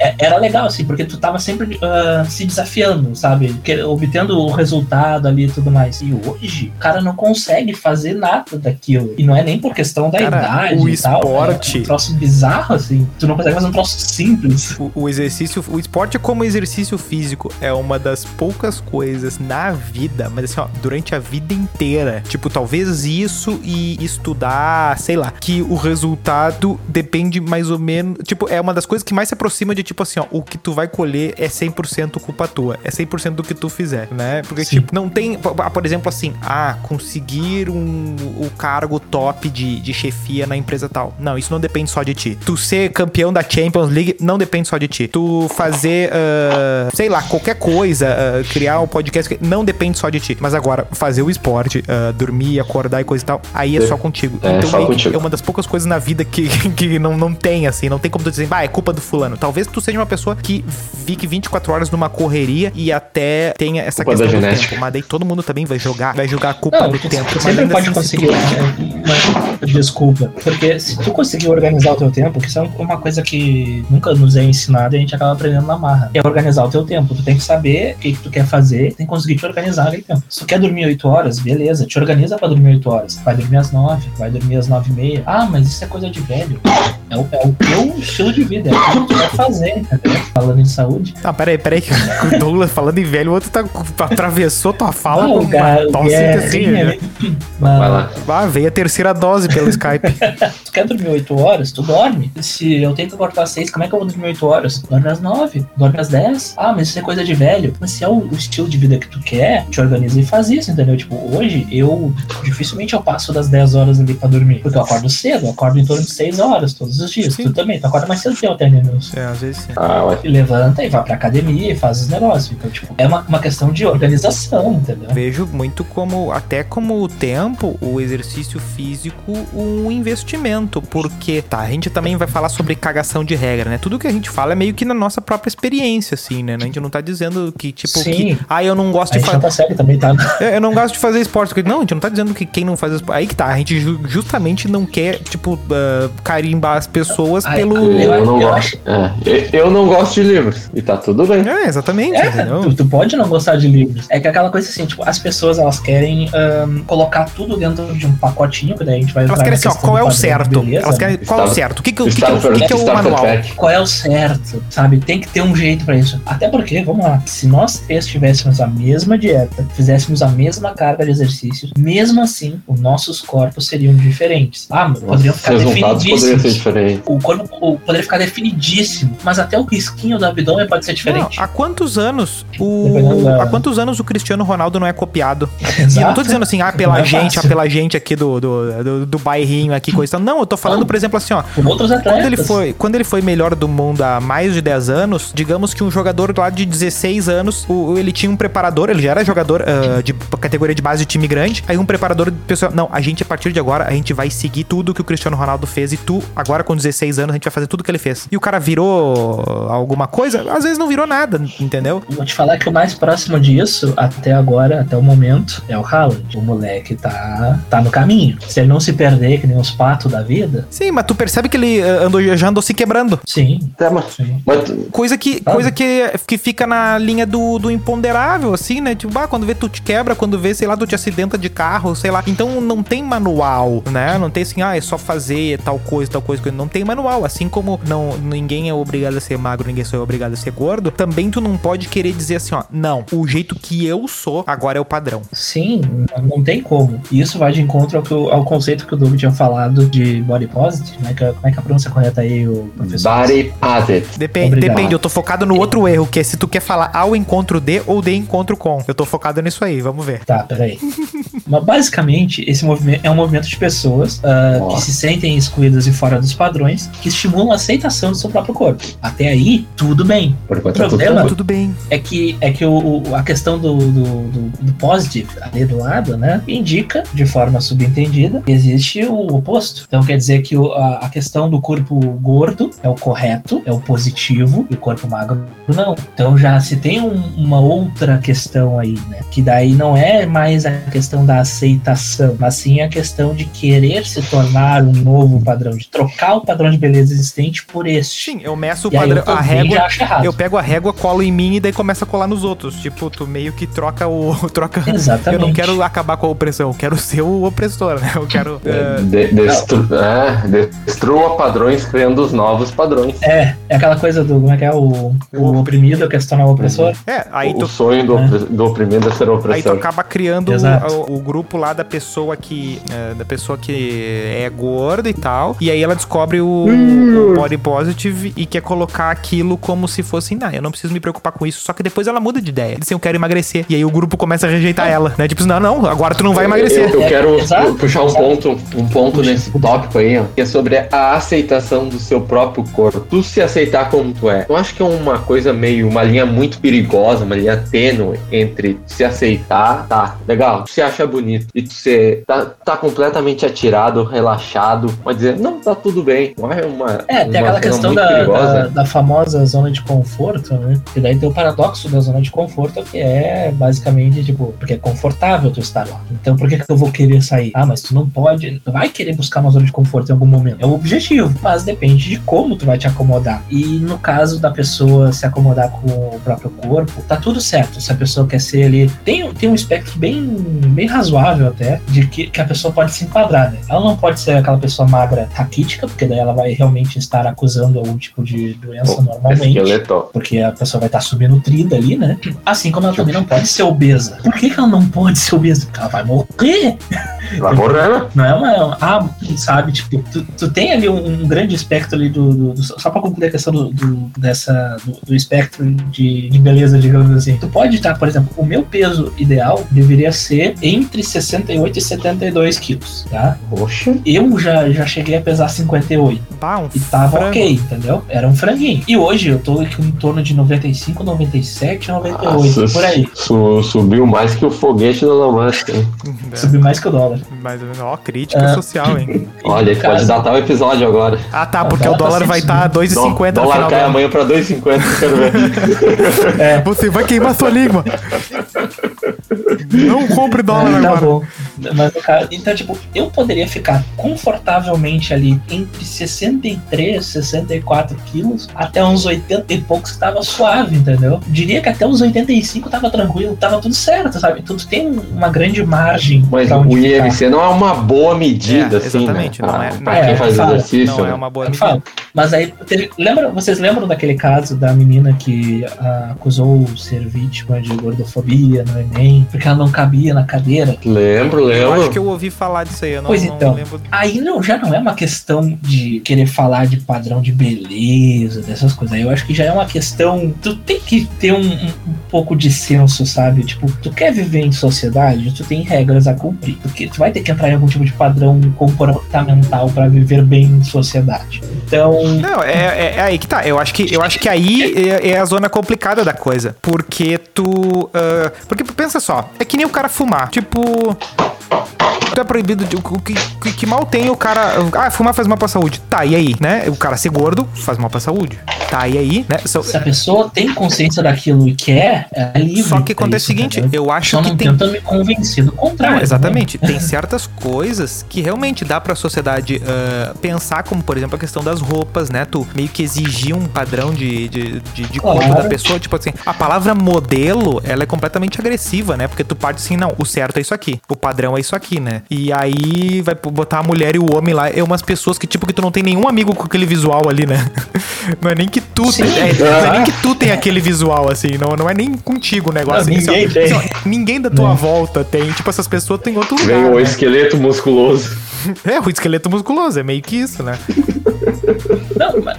Speaker 1: É- era legal, assim, porque tu tava sempre ah, se desafiando, sabe? Que- obtendo o resultado ali e tudo mais. E hoje, o cara não consegue fazer nada daquilo. E não é nem por questão da
Speaker 2: Cara,
Speaker 1: idade
Speaker 2: o
Speaker 1: e tal.
Speaker 2: esporte-
Speaker 1: É um troço bizarro, assim. Tu não consegue fazer um troço simples.
Speaker 2: O, o exercício, o esporte como exercício físico é uma das poucas coisas na vida, mas assim, ó, durante a vida inteira. Tipo, talvez isso e estudar, sei lá, que o resultado depende mais ou menos. Tipo, é uma das coisas que mais se aproxima de, tipo assim, ó, o que tu vai colher é 100% culpa tua. É 100% do que tu fizer, né? Porque,
Speaker 1: Sim.
Speaker 2: tipo, não tem, por exemplo, assim, ah, conseguir um, o cargo top de, de chefia na empresa tal. Não, isso não depende só de ti. Tu ser campeão da Champions League não depende só de ti. Tu fazer, ah, sei lá, qualquer coisa, ah, criar um podcast, não depende só de ti. Mas agora, fazer o esporte, ah, dormir, acordar e coisa e tal, aí é
Speaker 3: É.
Speaker 2: só contigo.
Speaker 3: É,
Speaker 2: então,
Speaker 3: só
Speaker 2: meio que
Speaker 3: contigo.
Speaker 2: é uma das poucas coisas na vida que, que não, não tem, assim. Não tem como tu dizer, ah, é culpa do fulano. Talvez tu seja uma pessoa que fique 24 horas numa correria e até tenha essa
Speaker 3: Culpa da
Speaker 2: questão do
Speaker 3: genética.
Speaker 2: tempo. Mas daí todo mundo também vai jogar, vai jogar a culpa
Speaker 1: Não,
Speaker 2: do
Speaker 1: tu
Speaker 2: tempo.
Speaker 1: Sempre pode
Speaker 2: assim, se
Speaker 1: conseguir
Speaker 2: tu-
Speaker 1: uma, uma desculpa. Porque se tu conseguir organizar o teu tempo, que isso é uma coisa que nunca nos é ensinado e a gente acaba aprendendo na marra. É organizar o teu tempo. Tu tem que saber o que, que tu quer fazer, tem que conseguir te organizar aquele tempo. Se tu quer dormir 8 horas, beleza, te organiza pra dormir 8 horas. Vai dormir às 9, vai dormir às 9 e meia. Ah, mas isso é coisa de velho. É o, é o teu estilo de vida, é o que tu quer fazer, entendeu? Falando em saúde.
Speaker 2: Ah, peraí, peraí, que o Douglas falando em velho, o outro tá, atravessou tua fala
Speaker 1: Ah,
Speaker 2: com uma tosse
Speaker 1: Guerrinha
Speaker 2: assim.
Speaker 1: ali.
Speaker 3: Vai lá.
Speaker 2: Ah, veio a terceira dose pelo Skype.
Speaker 1: tu quer dormir 8 horas, tu dorme. Se eu tenho que acordar às 6, como é que eu vou dormir 8 horas? Dorme às 9, dorme às 10. Ah, mas isso é coisa de velho. Mas se é o, o estilo de vida que tu quer, te organiza e faz isso, entendeu? Tipo, hoje eu dificilmente eu passo das 10 horas ali pra dormir. Porque eu acordo cedo, eu acordo em torno de 6 horas todos os dias.
Speaker 2: Sim.
Speaker 1: Tu também, tu acorda mais cedo que eu até, né, meus?
Speaker 2: É, às vezes
Speaker 3: Ah, ué.
Speaker 1: Levanta e vai pra academia e faz os negócios. Então, tipo, é uma, uma questão de organização, entendeu?
Speaker 2: Vejo muito como, até como o tempo, o exercício físico, um investimento. Porque, tá, a gente também vai falar sobre cagação de regra, né? Tudo que a gente fala é meio que na nossa própria experiência, assim, né? A gente não tá dizendo que, tipo,
Speaker 1: Sim.
Speaker 2: que, ah, eu não gosto
Speaker 1: A
Speaker 2: de fazer.
Speaker 1: consegue também, tá?
Speaker 2: Eu eu não gosto de fazer esporte. Não, a gente não tá dizendo que quem não faz esporte. Aí que tá, a gente ju- justamente não quer, tipo, ah, carimbar as pessoas
Speaker 1: Ai,
Speaker 2: pelo.
Speaker 1: Eu-
Speaker 3: Eu não gosto. É, eu- eu não gosto de livros. E tá tudo bem.
Speaker 2: É, exatamente,
Speaker 1: É, tu, tu pode não gostar de livros. É que aquela coisa assim, tipo, as pessoas elas querem ahn, colocar tudo dentro de um pacotinho, que daí a gente vai
Speaker 2: Elas querem assim, ó, qual é o certo?
Speaker 1: beleza,
Speaker 2: Elas querem,
Speaker 1: né?
Speaker 2: qual é o certo? O que, que, o que, que, é que, que é o manual?
Speaker 1: Qual é o certo, sabe? Tem que ter um jeito pra isso. Até porque, vamos lá, se nós três tivéssemos a mesma dieta, fizéssemos a mesma carga de exercícios, mesmo assim, os nossos corpos seriam diferentes. Ah, mas poderiam ficar
Speaker 3: resultados poderiam ser
Speaker 1: definidíssimos.
Speaker 3: diferentes.
Speaker 1: O corpo o- poderia ficar definidíssimo, mas até o risquinho do abdômen pode ser diferente.
Speaker 2: Não, há quantos anos o.
Speaker 1: da-
Speaker 2: Há quantos anos o Cristiano Ronaldo não é copiado? E eu não
Speaker 1: Exato.
Speaker 2: tô dizendo assim, ah, pela
Speaker 1: Não é
Speaker 2: gente, ah, pela gente aqui do, do, do, do bairrinho aqui, coisa. Não, eu tô falando,
Speaker 1: Não.
Speaker 2: por exemplo, assim, ó.
Speaker 1: Por outros atletas.
Speaker 2: Quando ele, foi, quando ele foi melhor do mundo há mais de 10 anos, digamos que um jogador lá de 16 anos, o, ele tinha um preparador, ele já era jogador ah, de categoria de base de time grande, aí um preparador pessoal, não, a gente a partir de agora, a gente vai seguir tudo que o Cristiano Ronaldo fez e tu agora com 16 anos, a gente vai fazer tudo que ele fez. E o cara virou alguma coisa, às vezes não virou nada, entendeu?
Speaker 1: Vou te falar que o mais próximo disso, até agora, até o momento, é o Haaland. O moleque tá, tá no caminho. Se ele não se perder, que nem os patos da vida,
Speaker 2: Sim, mas tu percebe que ele eh, andou, já andou se quebrando.
Speaker 1: sim.
Speaker 3: Até, mas,
Speaker 1: Sim.
Speaker 3: mas
Speaker 2: Coisa que, coisa que, que fica na linha do, do imponderável, assim, né? Tipo, ah, quando vê tu te quebra, quando vê, sei lá, tu te acidenta de carro, sei lá. Então não tem manual, né? Não tem assim, ah, é só fazer tal coisa, tal coisa. Não tem manual. Assim como não, ninguém é obrigado a ser magro, ninguém é obrigado a ser gordo, também tu não pode querer dizer assim, ó, não, o jeito que eu sou agora é o padrão.
Speaker 1: Sim, não tem como. E isso vai de encontro ao, que ao conceito que o Doug tinha falado de body positive, né? Que, como é que é a pronúncia correta aí, o professor?
Speaker 3: Body positive.
Speaker 2: Depende,
Speaker 1: Obrigado.
Speaker 2: depende, eu tô focado no outro erro, que é se tu quer falar ao encontro de ou de encontro com. Eu tô focado nisso aí, vamos ver.
Speaker 1: Tá, peraí. Mas basicamente, esse movimento é um movimento de pessoas
Speaker 3: Ó.
Speaker 1: que se sentem excluídas e fora dos padrões, que estimulam a aceitação do seu próprio corpo. Até aí, tudo bem.
Speaker 3: Por enquanto
Speaker 1: O
Speaker 3: tá
Speaker 1: problema-.
Speaker 2: Tudo bem.
Speaker 1: É que, é que o, o- a questão do, do, do, do positive ali do lado, né, indica, de forma subentendida, que existe o oposto. Então quer dizer que o- a, a questão do corpo gordo é o correto, é o positivo, e o corpo magro não. Então já se tem um- uma outra questão aí, né, que daí não é mais a questão da aceitação, mas sim a questão de querer se tornar um novo padrão, de trocar o padrão de beleza existente por este.
Speaker 2: Sim, eu meço o
Speaker 1: E
Speaker 2: padrão, a régua. Eu pego a régua, colo em mim e daí começa a colar nos outros. Tipo, tu meio que troca o. troca.
Speaker 1: Exatamente.
Speaker 2: Eu não quero acabar com a opressão, eu quero ser o opressor, né? Eu quero. é,
Speaker 3: De- destru- é, destrua padrões criando os novos padrões.
Speaker 1: É, é aquela coisa do como é que é o, o oprimido que se torna o opressor.
Speaker 2: É, aí
Speaker 3: o
Speaker 2: tu.
Speaker 3: sonho do,
Speaker 1: É.
Speaker 3: do oprimido é ser
Speaker 2: Aí tu
Speaker 3: opressor.
Speaker 2: acaba criando
Speaker 1: Exato.
Speaker 2: o, o grupo lá da pessoa que. é, da pessoa que é gorda e tal. E aí ela descobre o, o body positive e quer colocar aquilo como se fosse, não, eu não preciso me preocupar com isso. Só que depois ela muda de ideia. Diz assim, eu quero emagrecer. E aí o grupo começa a rejeitar ela, né? Tipo, não, não, agora tu não vai emagrecer.
Speaker 3: Eu, eu
Speaker 1: É,
Speaker 3: quero
Speaker 1: exato,
Speaker 3: puxar um ponto, um ponto nesse tópico aí, ó, que é sobre a aceitação do seu próprio corpo. Tu se aceitar como tu é. Eu acho que é uma coisa meio, uma linha muito perigosa, uma linha tênue entre se aceitar, tá, legal, tu se acha bonito, e tu se, tá, tá completamente atirado, relaxado, mas dizer, não, tá tudo bem. Não é uma.
Speaker 1: É, tem
Speaker 3: uma
Speaker 1: aquela questão da, da, da famosa zona de conforto, né? E daí tem o paradoxo da zona de conforto, que é basicamente, tipo, porque é confortável tu estar lá. Então por que, que eu vou querer sair? Ah, mas tu não pode. Tu vai querer buscar uma zona de conforto em algum momento. É o objetivo, mas depende de como tu vai te acomodar. E no caso da pessoa se acomodar com o próprio corpo, tá tudo certo. Se a pessoa quer ser ali. Tem, tem um espectro bem, bem razoável até, de que, que a pessoa pode se enquadrar, né? Ela não pode ser aquela pessoa magra raquítica, porque daí ela vai realmente estar acusando algum tipo de doença
Speaker 3: Pô,
Speaker 1: normalmente.
Speaker 3: Esqueleto.
Speaker 1: Porque a pessoa vai estar subnutrida ali, né? Assim como ela também não pode ser obesa. Por que, que ela não pode ser obesa? Porque ela vai morrer.
Speaker 3: Vai morrer, né?
Speaker 1: Não é uma. Ah, sabe? Tipo, tu, tu tem ali um, um grande espectro ali do. do- do- só pra concluir a questão do, do- dessa, do, do espectro de, de beleza, digamos assim. Tu pode estar, por exemplo, o meu peso ideal deveria ser entre 68 e 72 quilos, tá?
Speaker 3: Poxa.
Speaker 1: Eu já, já cheguei a pesar 58.
Speaker 2: Pá, um
Speaker 1: E tava
Speaker 2: frango.
Speaker 1: ok, entendeu? Era um franguinho. E hoje eu tô aqui em torno de 95, 97, 98,
Speaker 3: Nossa,
Speaker 1: por aí.
Speaker 3: su- subiu mais que o foguete Musk. hein?
Speaker 2: É,
Speaker 1: Subiu mais que o dólar.
Speaker 2: Mas, ó, crítica
Speaker 1: Ah.
Speaker 2: social, hein?
Speaker 3: Olha,
Speaker 1: Cara,
Speaker 3: pode datar o episódio agora.
Speaker 2: Ah, tá,
Speaker 1: O
Speaker 2: porque o
Speaker 1: dólar tá
Speaker 2: dólar vai estar tá 2,50 no
Speaker 3: dólar
Speaker 2: final do
Speaker 3: cai amanhã pra 2,50, quero ver.
Speaker 1: É,
Speaker 2: Você vai queimar sua língua. Não compre dólar
Speaker 1: tá
Speaker 2: agora.
Speaker 1: bom. Mas, então, tipo, eu poderia ficar confortavelmente ali entre 63, 64 quilos até uns 80 e poucos que tava suave, entendeu? Diria que até uns 85 tava tranquilo, tava tudo certo, sabe? Tudo tem uma grande margem
Speaker 3: Mas
Speaker 1: pra
Speaker 3: o
Speaker 1: onde ficar.
Speaker 3: IMC não é uma boa medida,
Speaker 2: É,
Speaker 3: assim,
Speaker 2: exatamente,
Speaker 3: né?
Speaker 2: não é-
Speaker 3: Ah,
Speaker 2: não
Speaker 3: pra
Speaker 1: é,
Speaker 3: quem faz
Speaker 1: fala,
Speaker 3: exercício,
Speaker 2: Não é
Speaker 3: né?
Speaker 2: uma boa medida.
Speaker 1: Mas aí, teve, lembra, vocês lembram daquele caso da menina que ah, acusou ser vítima de gordofobia no Enem, porque ela não cabia na cadeira?
Speaker 3: Lembro,
Speaker 2: Eu acho
Speaker 3: lembro.
Speaker 2: que eu ouvi falar disso aí, eu não,
Speaker 1: Pois
Speaker 2: não
Speaker 1: então.
Speaker 2: lembro.
Speaker 1: Aí não, já não é uma questão de querer falar de padrão de beleza, dessas coisas. Aí eu acho que já é uma questão. Tu tem que ter um, um- um pouco de senso, sabe? Tipo, tu quer viver em sociedade, tu tem regras a cumprir. Porque tu vai ter que entrar em algum tipo de padrão comportamental pra viver bem em sociedade. Então.
Speaker 2: Não, é, é- é aí que tá. Eu acho que, eu acho que aí é, é a zona complicada da coisa. Porque tu. ah, porque pensa só, é que nem o cara fumar. Tipo. Tu é proibido de. Que, que, que mal tem o cara. Ah, fumar faz mal pra saúde. Tá, e aí, né? O cara ser gordo faz mal pra saúde. Tá, e aí, né? So-
Speaker 1: Se a pessoa tem consciência daquilo e quer, é livre.
Speaker 2: Só que
Speaker 1: pra
Speaker 2: acontece o seguinte, eu acho
Speaker 1: Só
Speaker 2: que
Speaker 1: não
Speaker 2: tem.
Speaker 1: tenta me convencer do contrário.
Speaker 2: Não, exatamente.
Speaker 1: né?
Speaker 2: Tem certas coisas que realmente dá pra sociedade ah, pensar, como por exemplo a questão das roupas, né? Tu meio que exigir um padrão de, de, de, de corpo
Speaker 1: Claro.
Speaker 2: da pessoa. Tipo assim, a palavra modelo, ela é completamente agressiva, né? Porque tu parte assim, não, o certo é isso aqui. O padrão é isso aqui, né? E aí vai botar a mulher e o homem lá, é umas pessoas que, tipo, que tu não tem nenhum amigo com aquele visual ali, né? Não é nem que tu
Speaker 1: Sim.
Speaker 2: tem, é, não é nem que tu tem aquele visual, assim, não, não é nem contigo o negócio.
Speaker 1: Não,
Speaker 2: assim,
Speaker 1: ninguém
Speaker 2: ó,
Speaker 1: tem.
Speaker 2: assim, ninguém da tua volta tem. Tipo, essas pessoas têm em outro lugar.
Speaker 3: Vem o
Speaker 2: né?
Speaker 3: esqueleto musculoso.
Speaker 2: É, o esqueleto musculoso, é meio que isso, né?
Speaker 1: Não, mas-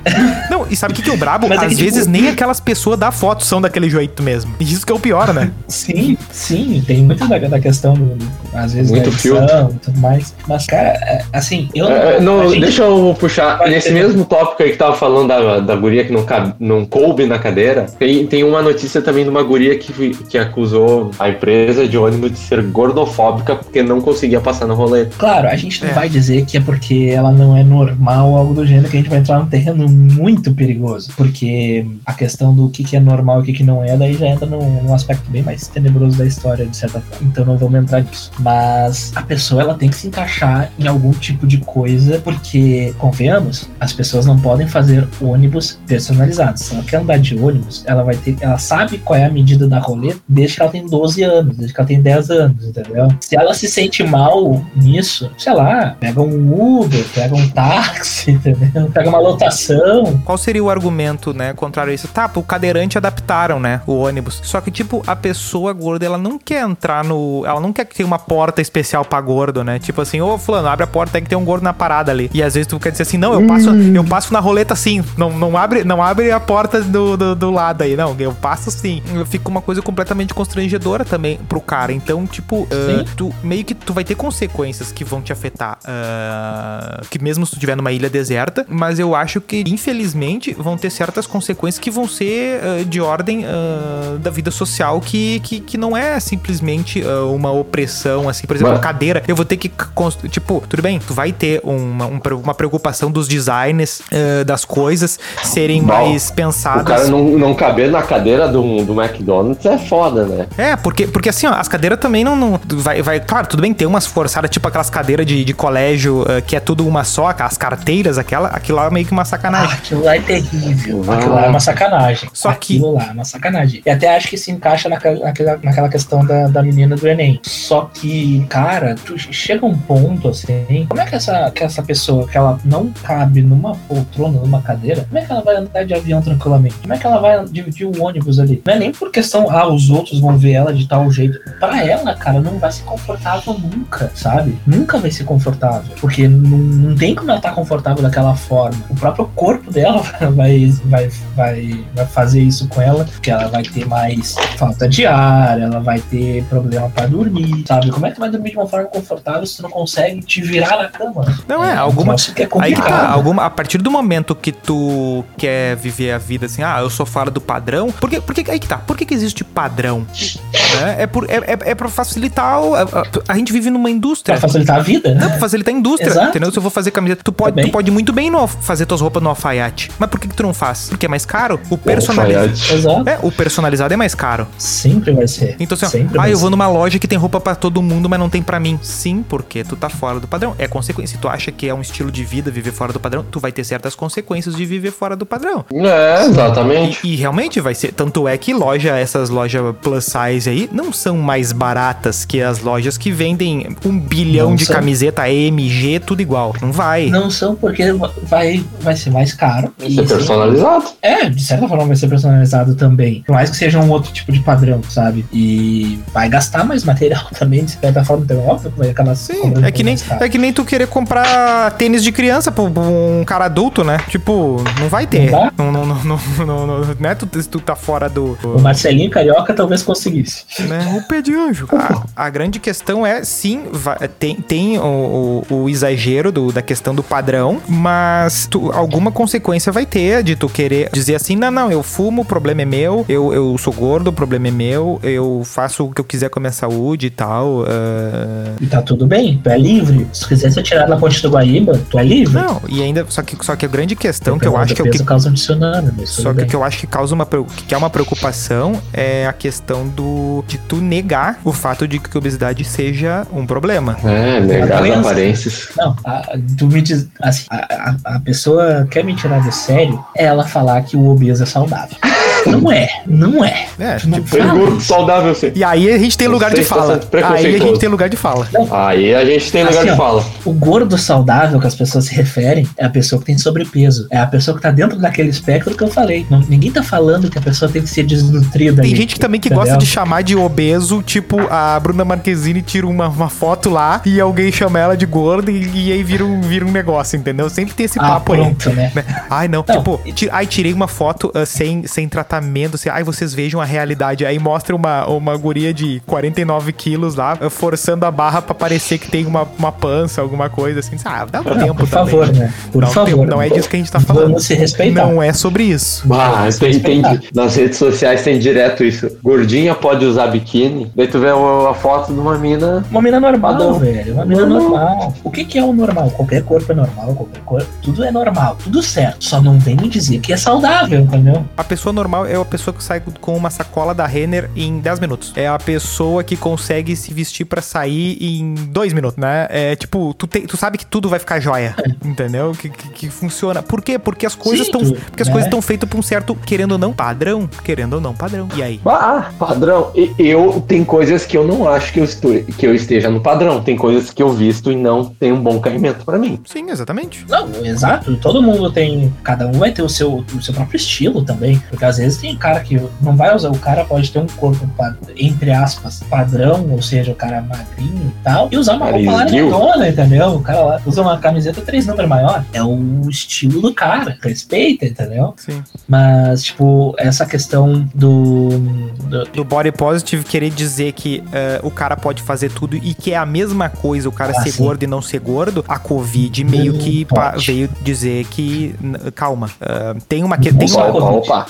Speaker 2: Não, e sabe o que, que é o brabo?
Speaker 1: Mas é
Speaker 2: Às
Speaker 1: que, tipo,
Speaker 2: vezes nem aquelas pessoas da foto são daquele jeito mesmo. E isso que é o pior, né?
Speaker 1: Sim, sim, tem muito da, da questão, do, às vezes,
Speaker 3: Muito
Speaker 1: da edição e tudo mais. Mas, cara, é, assim, eu
Speaker 3: É, não,
Speaker 1: a gente-
Speaker 3: deixa eu puxar. Nesse
Speaker 1: ter-
Speaker 3: mesmo tópico aí que tava falando da, da guria que não, cabe, não coube na cadeira, tem, tem uma notícia também de uma guria que, que acusou a empresa de ônibus de ser gordofóbica porque não conseguia passar no rolê.
Speaker 1: Claro, a gente não
Speaker 2: É.
Speaker 1: vai dizer que é porque ela não é normal ou algo do gênero, que a gente vai entrar num terreno muito perigoso. Porque a questão do que, que é normal e o que, que não é, daí já entra num, num aspecto bem mais tenebroso da história, de certa forma. Então não vamos entrar nisso. Mas a pessoa, ela tem que se encaixar em algum tipo de coisa, porque, convenhamos, as pessoas não podem fazer ônibus personalizados. Se ela quer andar de ônibus, ela vai ter. Ela sabe qual é a medida da roleta desde que ela tem 12 anos, desde que ela tem 10 anos, entendeu? Se ela se sente mal nisso, sei lá, pega um Uber, pega um táxi, entendeu? Pega uma lotação.
Speaker 2: Qual seria o argumento, né, contrário a isso? Tá, o cadeirante adaptaram, né, o ônibus. Só que, tipo, a pessoa gorda, ela não quer entrar no... Ela não quer que tenha uma porta especial pra gordo, né? Tipo assim, ô, fulano, abre a porta, tem que ter um gordo na parada ali. E às vezes tu quer dizer assim, não, eu passo, eu passo na roleta sim. Não, não, abre, não abre a porta do, do, do lado aí, não. Eu passo sim. Fica uma coisa completamente constrangedora também pro cara. Então, tipo,
Speaker 1: Sim.
Speaker 2: tu meio que tu vai ter consequências que vão te afetar. ah, que mesmo se tu estiver numa ilha deserta, mas eu acho que, infelizmente, vão ter certas consequências que vão ser ah, de ordem ah, da vida social que, que, que não é simplesmente ah, uma opressão, assim, por exemplo,
Speaker 3: Mas-
Speaker 2: a cadeira. Eu vou ter que. Tipo, tudo bem, tu vai ter uma, um uma preocupação dos designers das coisas serem
Speaker 3: Bom,
Speaker 2: mais
Speaker 3: O
Speaker 2: pensadas.
Speaker 3: cara não, não caber na cadeira do, do McDonald's é foda, né?
Speaker 2: É, porque, porque assim, ó, as cadeiras também não. não vai, vai, claro, tudo bem, tem umas forçadas, tipo aquelas cadeiras de, de colégio que é tudo uma só, as carteiras, aquela, aquilo lá é meio que uma
Speaker 1: Ah,
Speaker 2: sacanagem.
Speaker 1: aquilo lá é terrível.
Speaker 3: Ah.
Speaker 1: Aquilo lá é uma sacanagem.
Speaker 2: Só que-
Speaker 1: Aquilo lá é uma sacanagem. E até acho que se encaixa naquela, naquela, naquela questão da, da menina do Enem. Só que, cara, tu chega um ponto assim. Como é que essa, que essa pessoa que ela não cabe numa poltrona, numa cadeira, como é que ela vai andar de avião tranquilamente? Como é que ela vai dividir o ônibus ali? Não é nem por questão, ah, os outros vão ver ela de tal jeito. Pra ela, cara, não vai ser confortável nunca, sabe? Nunca vai ser confortável. Porque não, não tem como ela estar confortável daquela forma. O próprio corpo dela vai, vai, vai, vai fazer isso com ela, porque ela vai ter mais falta de ar, ela vai ter problema pra dormir, sabe? Como é que tu vai dormir de uma forma confortável se tu não consegue te virar na cama?
Speaker 2: Não é,
Speaker 1: um
Speaker 2: alguma-
Speaker 1: que é
Speaker 2: Aí que tá, alguma, a partir do momento que tu quer viver a vida assim, ah, eu sou fora do padrão, por que, por que, aí que tá, por que, que existe padrão? Né? É, por, é, é, é pra facilitar, a, a- gente vive numa indústria.
Speaker 1: Pra facilitar a vida,
Speaker 2: Não,
Speaker 1: né?
Speaker 2: pra facilitar a indústria,
Speaker 1: Exato.
Speaker 2: entendeu? Se eu vou fazer camiseta, tu pode,
Speaker 1: Também.
Speaker 2: tu pode muito bem no, fazer tuas roupas no alfaiate. Mas por que, que tu não faz? Porque é mais caro? O personalizado.
Speaker 1: Exato.
Speaker 2: É, o personalizado é mais caro.
Speaker 1: Sempre vai ser.
Speaker 2: Então assim, ó,
Speaker 1: Sempre
Speaker 2: ah, eu vou
Speaker 1: ser.
Speaker 2: numa loja que tem roupa pra todo mundo, mas não tem pra mim. Sim, porque tu tá fora do padrão. É consequência. Se tu acha que é um estilo de vida viver fora do padrão, tu vai ter certas consequências de viver fora do padrão.
Speaker 3: É, exatamente.
Speaker 2: E, e realmente vai ser. Tanto é que loja, essas lojas plus size aí, não são mais baratas que as lojas que vendem um bilhão
Speaker 1: Não
Speaker 2: de
Speaker 1: são.
Speaker 2: camiseta AMG, tudo igual. Não vai.
Speaker 1: Não são porque vai, vai ser mais caro.
Speaker 3: Isso é
Speaker 1: E-
Speaker 3: personalizado.
Speaker 1: É, de certa forma vai ser personalizado também. Por mais que seja um outro tipo de padrão, sabe? E vai gastar mais material também, de certa forma, então é óbvio que vai acabar
Speaker 2: Sim, é que, nem, é que nem tu querer comprar tênis de criança pra um cara adulto, né? Tipo, não vai ter.
Speaker 1: Não?
Speaker 2: Não, não, não, não, não, não, né? Tu, tu tá fora do.
Speaker 1: O Marcelinho Carioca talvez conseguisse.
Speaker 2: né? O pé de anjo. A, a grande questão é, sim, vai- tem, tem o, o- o exagero do- da questão do padrão, mas tu- alguma consequência vai ter de tu querer dizer assim, não, não, eu fumo, o problema é meu, eu, eu sou gordo, o problema é meu, eu faço o que eu quiser com a minha saúde e tal. ah,
Speaker 1: E tá tudo bem, tu é livre. Se tu quiser ser tirado na ponte do Guaíba, tu é livre.
Speaker 2: não, e ainda, só que, só que a grande questão que eu acho que é o que
Speaker 1: causa um tsunami,
Speaker 2: Só que o que eu acho que causa uma que é uma preocupação é a questão do de tu negar o fato de que a obesidade seja um problema.
Speaker 3: É, negar as aparências.
Speaker 1: Não, a, tu me diz. Assim, a, a, a pessoa quer me tirar do sério é ela falar que o obeso é saudável. Não é, não é.
Speaker 2: É, tipo,
Speaker 3: gordo, saudável sim.
Speaker 2: E aí a gente tem lugar de fala. Aí a gente tem lugar de fala.
Speaker 3: Aí a gente tem lugar
Speaker 1: Assim,
Speaker 3: de
Speaker 1: ó.
Speaker 3: fala.
Speaker 1: O gordo saudável que as pessoas se referem é a pessoa que tem sobrepeso. É a pessoa que tá dentro daquele espectro que eu falei. Não- ninguém tá falando que a pessoa tem que ser desnutrida.
Speaker 2: Tem
Speaker 1: ali,
Speaker 2: gente que também que
Speaker 1: entendeu?
Speaker 2: gosta de chamar de obeso, tipo a Bruna Marquezine tira uma, uma foto lá e alguém chama ela de gorda e, e aí vira um, vira um negócio, entendeu? Sempre tem esse
Speaker 1: Ah,
Speaker 2: papo aí.
Speaker 1: pronto, né?
Speaker 2: né? Ai, não.
Speaker 1: Não.
Speaker 2: Tipo, ti- ai, tirei uma foto ah, sem, sem tratamento. Assim, ai, vocês vejam a realidade. Aí mostra uma, uma guria de 49 quilos lá, ah, forçando a barra pra parecer que tem uma, uma pança, alguma coisa assim. Ah, dá um
Speaker 1: Não,
Speaker 2: tempo
Speaker 1: por
Speaker 2: também,
Speaker 1: favor, né? Por
Speaker 2: não,
Speaker 1: favor.
Speaker 2: não é disso que a gente tá falando.
Speaker 1: Vamos se respeitar.
Speaker 2: Não é sobre isso.
Speaker 3: Ah, tem, tem, nas redes sociais tem direto isso. Gordinha pode usar biquíni. Daí tu vê o- a foto de uma mina.
Speaker 1: Uma mina normal,
Speaker 3: Padrão.
Speaker 1: velho. Uma mina
Speaker 3: Normal.
Speaker 1: normal. O que, que é o normal? Qualquer corpo é normal, qualquer corpo. Tudo é normal, tudo certo. Só não vem me dizer que é saudável, entendeu?
Speaker 2: A pessoa normal é a pessoa que sai com uma sacola da Renner em 10 minutos. É a pessoa que consegue se vestir pra sair em 2 minutos, né? É tipo, tu, te- tu sabe que tudo vai ficar joia, entendeu? Que, que, que funciona. Por quê? Porque as coisas estão porque as
Speaker 1: né?
Speaker 2: coisas estão feitas pra um certo, querendo ou não, padrão. Querendo ou não, padrão. E aí?
Speaker 3: Ah, padrão. Eu tem coisas que eu não acho que eu, estou, que eu esteja no padrão. Tem coisas que eu visto e não tem um bom caimento pra mim.
Speaker 2: Sim, exatamente.
Speaker 1: Não, exato. Todo mundo tem. Cada um vai ter o seu, o seu próprio estilo também. Porque às vezes tem cara que não vai usar. O cara pode ter um corpo, entre aspas, padrão, ou seja, o cara magrinho e tal, e usar uma
Speaker 3: Cara
Speaker 1: roupa largadona, entendeu? O cara lá usa uma camiseta três números maior. É o estilo do cara. Respeita, entendeu?
Speaker 2: Sim.
Speaker 1: Mas, tipo, essa questão do. do-
Speaker 2: Do body positive querer dizer que eh, o cara pode fazer tudo e que é a mesma coisa o cara
Speaker 1: Ah,
Speaker 2: ser
Speaker 1: sim.
Speaker 2: gordo e não ser gordo, a Covid meio
Speaker 1: Não
Speaker 2: que
Speaker 1: pode.
Speaker 2: veio dizer que calma, ah, tem uma que
Speaker 1: Não
Speaker 2: tem
Speaker 1: só
Speaker 2: uma,
Speaker 3: opa.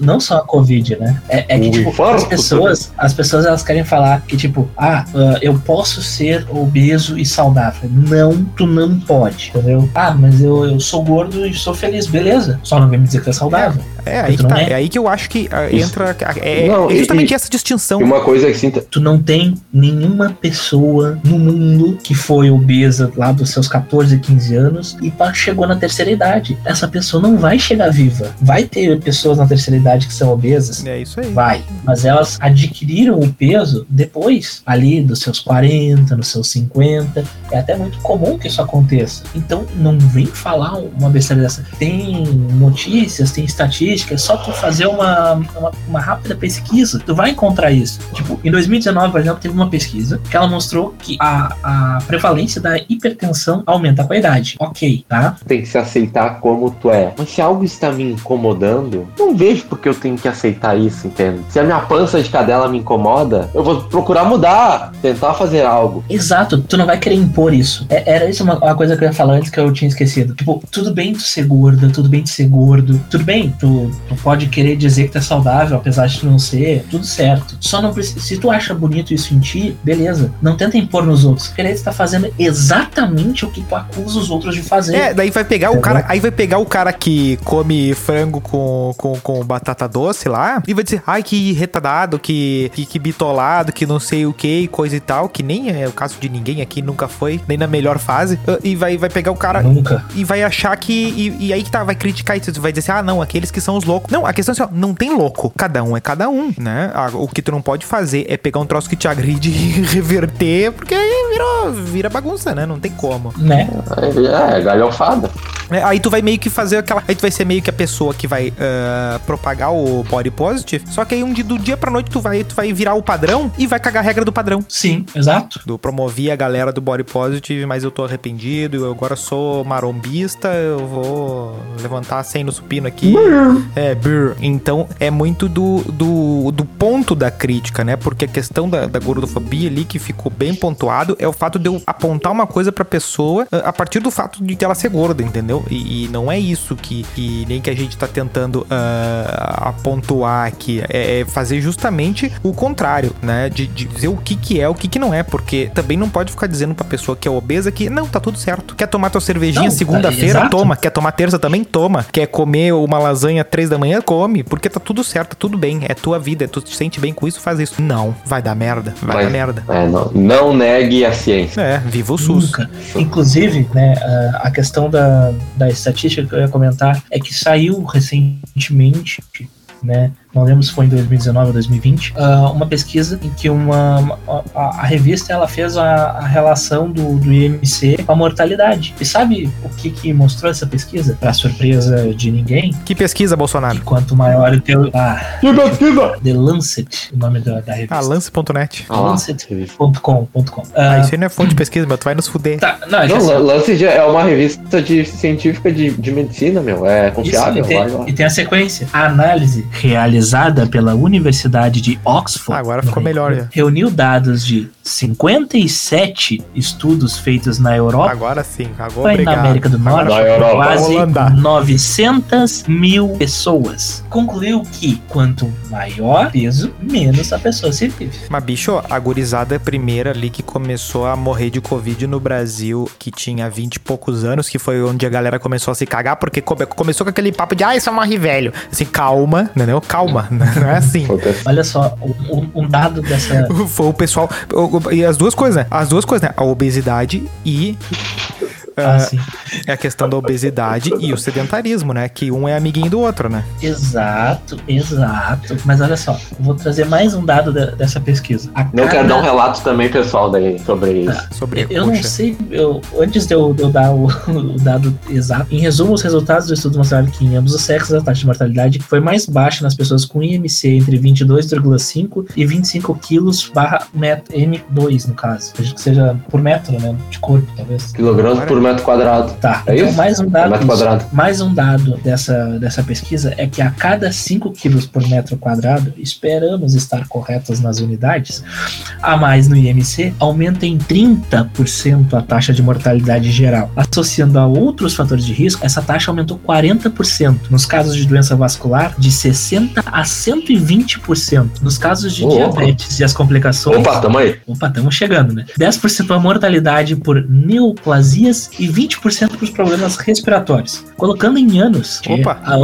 Speaker 1: Não só a Covid, né? É, é que,
Speaker 3: O
Speaker 1: tipo,
Speaker 3: infarto
Speaker 1: as pessoas, as pessoas elas querem falar que, tipo, ah, ah, eu posso ser obeso e saudável. Não, tu não pode, entendeu? Ah, mas eu, eu sou gordo e sou feliz, beleza. Só não vem me dizer que é saudável.
Speaker 2: É, aí que tá.
Speaker 1: é?
Speaker 2: É aí que eu acho que ah,
Speaker 3: Isso.
Speaker 2: entra. É,
Speaker 3: Não,
Speaker 2: é justamente
Speaker 3: e-
Speaker 2: essa distinção.
Speaker 3: Uma coisa que sinta.
Speaker 1: Tu não tem nenhuma pessoa no mundo que foi obesa lá dos seus 14, 15 anos e chegou na terceira idade. Essa pessoa não vai chegar viva. Vai ter pessoas na terceira idade que são obesas,
Speaker 2: É isso aí.
Speaker 1: Vai, mas elas adquiriram o peso depois, ali dos seus 40, nos seus 50. É até muito comum que isso aconteça. Então não vem falar uma besteira dessa. Tem notícias, tem estatísticas, é só tu fazer uma, uma, uma rápida pesquisa, tu vai encontrar isso. Tipo, em 2019, por exemplo, teve uma pesquisa que ela mostrou que a, a prevalência da hipertensão aumenta com a idade. Ok, tá?
Speaker 3: tem que se aceitar como tu é. Mas se algo está me incomodando, não vejo porque eu tenho que aceitar isso, entende? Se a minha pança de cadela me incomoda, eu vou procurar mudar, tentar fazer algo.
Speaker 1: Exato, tu não vai querer impor isso. É- era isso uma, uma coisa que eu ia falar antes que eu tinha esquecido. Tipo, tudo bem tu ser gorda, tudo bem tu ser gordo, tudo bem, tu, tu pode querer dizer que tu é saudável, apesar de tu não ser, tudo certo. Só não precisa. Se tu acha bonito isso em ti, beleza. Não tenta impor nos outros. Querer tu tá fazendo exatamente o que tu acusa os outros de fazer.
Speaker 2: É, daí vai pegar o
Speaker 1: Entendeu?
Speaker 2: cara. Aí vai pegar o cara que come frango com, com, com batata doce lá e vai dizer, ai, que retardado, que, que, que bitolado, que não sei o que, coisa e tal, que nem é o caso de ninguém aqui, nunca foi, nem na melhor fase. ah, E vai, vai pegar o cara
Speaker 1: Nunca.
Speaker 2: e vai achar que. E, e aí que tá, vai criticar isso. Vai dizer assim: ah, não, aqueles que são os loucos. Não, a questão é assim, ó, não tem louco. Cada um é cada um, né? O que tu não pode fazer é pegar um troço que te agride e reverter, porque aí virou, vira bagunça, né? Não tem como.
Speaker 1: Né?
Speaker 3: É, é galhofada.
Speaker 2: É, aí tu vai meio que fazer aquela. Aí tu vai ser meio que a pessoa que vai ah, propagar o body positive. Só que aí um dia, do dia pra noite tu vai, tu vai virar o padrão e vai cagar a regra do padrão.
Speaker 1: Sim, exato.
Speaker 2: Do promover a galera do body positive, mas eu tô arrependido, eu agora sou marombista, eu vou levantar 100 no supino aqui. É, brr. Então é muito do, do, do ponto da crítica, né? Porque a questão da, da gordofobia ali que ficou bem pontuado é o fato de eu apontar uma coisa pra pessoa ah, a partir do fato de ela ser gorda, entendeu? E, e não é isso que, que nem que a gente tá tentando ah, apontar aqui. É, é fazer justamente o contrário, né? De, de dizer o que que é, o que que não é. Porque também não pode ficar dizendo pra pessoa que é obesa que não, tá tudo certo. Quer tomar tua cervejinha
Speaker 1: Não,
Speaker 2: segunda-feira? Toma. Quer tomar terça também? Toma. Quer comer uma lasanha três da manhã? Come. Porque tá tudo certo, tá tudo bem. É tua vida. Tu te sente bem com isso, faz isso. Não. Vai dar merda. Vai
Speaker 3: Mas-
Speaker 2: dar merda.
Speaker 3: É, não, não negue a ciência.
Speaker 2: É, viva o SUS.
Speaker 1: Nunca. Inclusive, né, a, a questão da, da estatística que eu ia comentar é que saiu recentemente, né, não lembro se foi em 2019 ou 2020, ah, uma pesquisa em que uma, a, a revista ela fez a, a relação do, do IMC com a mortalidade. E sabe o que, que mostrou essa pesquisa? Para surpresa de ninguém,
Speaker 2: Que pesquisa, Bolsonaro?
Speaker 1: que quanto maior o teu. Ah,
Speaker 3: Que pesquisa!
Speaker 1: The Lancet, o nome da, da revista.
Speaker 2: Ah, lance.net.
Speaker 3: Ah.
Speaker 1: Lancet.com.com.
Speaker 2: Ah,
Speaker 1: Ah,
Speaker 2: isso aí não é fonte de pesquisa, meu. Tu vai nos fuder.
Speaker 1: tá, não, é
Speaker 3: Não,
Speaker 1: assim,
Speaker 3: Lan- Lancet já é uma revista de, científica de, de medicina, meu. É
Speaker 1: Isso,
Speaker 3: confiável.
Speaker 1: e, tem, e tem a sequência. A análise realizada pela Universidade de Oxford.
Speaker 2: Ah, agora ficou melhor, já.
Speaker 1: Reuniu dados de 57 estudos feitos na Europa
Speaker 2: Agora sim. Agora
Speaker 1: e na. América do Norte, quase
Speaker 2: Vamos andar.
Speaker 1: 900 mil pessoas. Concluiu que quanto maior peso, menos a pessoa se vive.
Speaker 2: Mas, bicho, a gurizada primeira ali que começou a morrer de Covid no Brasil, que tinha 20 e poucos anos, que foi onde a galera começou a se cagar, porque come- começou com aquele papo de, ai, só morre velho. Assim, calma, entendeu? Calma, não é assim.
Speaker 1: Olha só, um, um dado dessa.
Speaker 2: Foi o pessoal. E as duas coisas, né? As duas coisas, né? A obesidade e.
Speaker 1: Ah,
Speaker 2: ah, é a questão da obesidade e o sedentarismo, né? Que um é amiguinho do outro, né?
Speaker 1: Exato, exato. Mas olha só, eu vou trazer mais um dado da- dessa pesquisa. A cada-
Speaker 3: quero dar um relato também, pessoal, daí, sobre isso.
Speaker 2: Sobre a
Speaker 1: Eu não sei, eu, antes de eu, de eu dar o, o dado exato, em resumo, os resultados do estudo mostraram que em ambos os sexos a taxa de mortalidade foi mais baixa nas pessoas com IMC entre 22,5 e 25 quilos barra metro, M2 no caso. Acredito que seja por metro, né, de corpo, talvez.
Speaker 3: Quilogramas por metro quadrado.
Speaker 1: Tá,
Speaker 3: É
Speaker 1: então
Speaker 3: isso?
Speaker 1: mais um
Speaker 3: É
Speaker 1: dado.
Speaker 3: metro
Speaker 1: isso.
Speaker 3: quadrado.
Speaker 1: Mais um dado dessa, dessa pesquisa é que a cada 5 quilos por metro quadrado, esperamos estar corretos nas unidades, a mais no IMC aumenta em 30% a taxa de mortalidade geral. Associando a outros fatores de risco, essa taxa aumentou 40%. Nos casos de doença vascular, de 60% a 120%. Nos casos de
Speaker 3: louco.
Speaker 1: diabetes e as complicações.
Speaker 3: Opa, tamo aí.
Speaker 1: Opa, estamos chegando, né? 10% a mortalidade por neoplasias e 20% para os problemas respiratórios. Colocando em anos. A,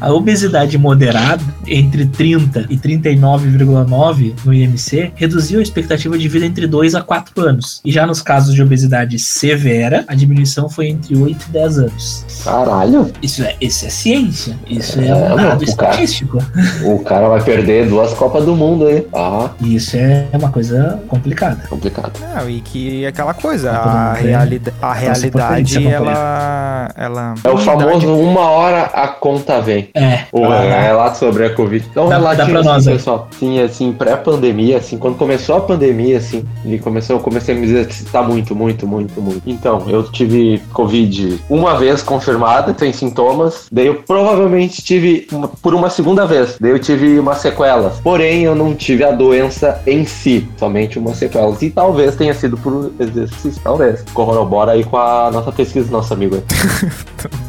Speaker 1: a obesidade moderada, entre 30 e 39,9 no IMC, reduziu a expectativa de vida entre 2 a 4 anos. E já nos casos de obesidade severa, a diminuição foi entre 8 e 10 anos.
Speaker 3: Caralho.
Speaker 1: Isso é, isso é ciência, isso é,
Speaker 3: É,
Speaker 1: um dado
Speaker 3: o cara-
Speaker 1: estatístico.
Speaker 3: O cara vai perder duas Copas do Mundo aí. Ah,
Speaker 1: E isso é uma coisa complicada.
Speaker 3: complicado.
Speaker 2: Não, e que é aquela coisa, a, realida a realidade,
Speaker 1: potência,
Speaker 2: ela, ela...
Speaker 3: É o famoso uma hora a conta vem.
Speaker 1: É.
Speaker 3: O
Speaker 1: ah,
Speaker 3: relato sobre a Covid. Então,
Speaker 1: Dá-
Speaker 3: relatinho
Speaker 1: dá pra
Speaker 3: assim,
Speaker 1: nós aí.
Speaker 3: pessoal. Sim, assim, pré-pandemia, assim, quando começou a pandemia, assim, ele começou, eu comecei a me exercitar muito, muito, muito, muito. Então, eu tive Covid uma vez confirmada, sem sintomas. Daí eu provavelmente tive uma- por uma segunda vez. Daí eu tive uma sequela. Porém, eu não tive a doença em si, somente uma sequela. E talvez tenha sido por exercício, talvez. Corrobora aí com a nossa pesquisa, nosso amigo.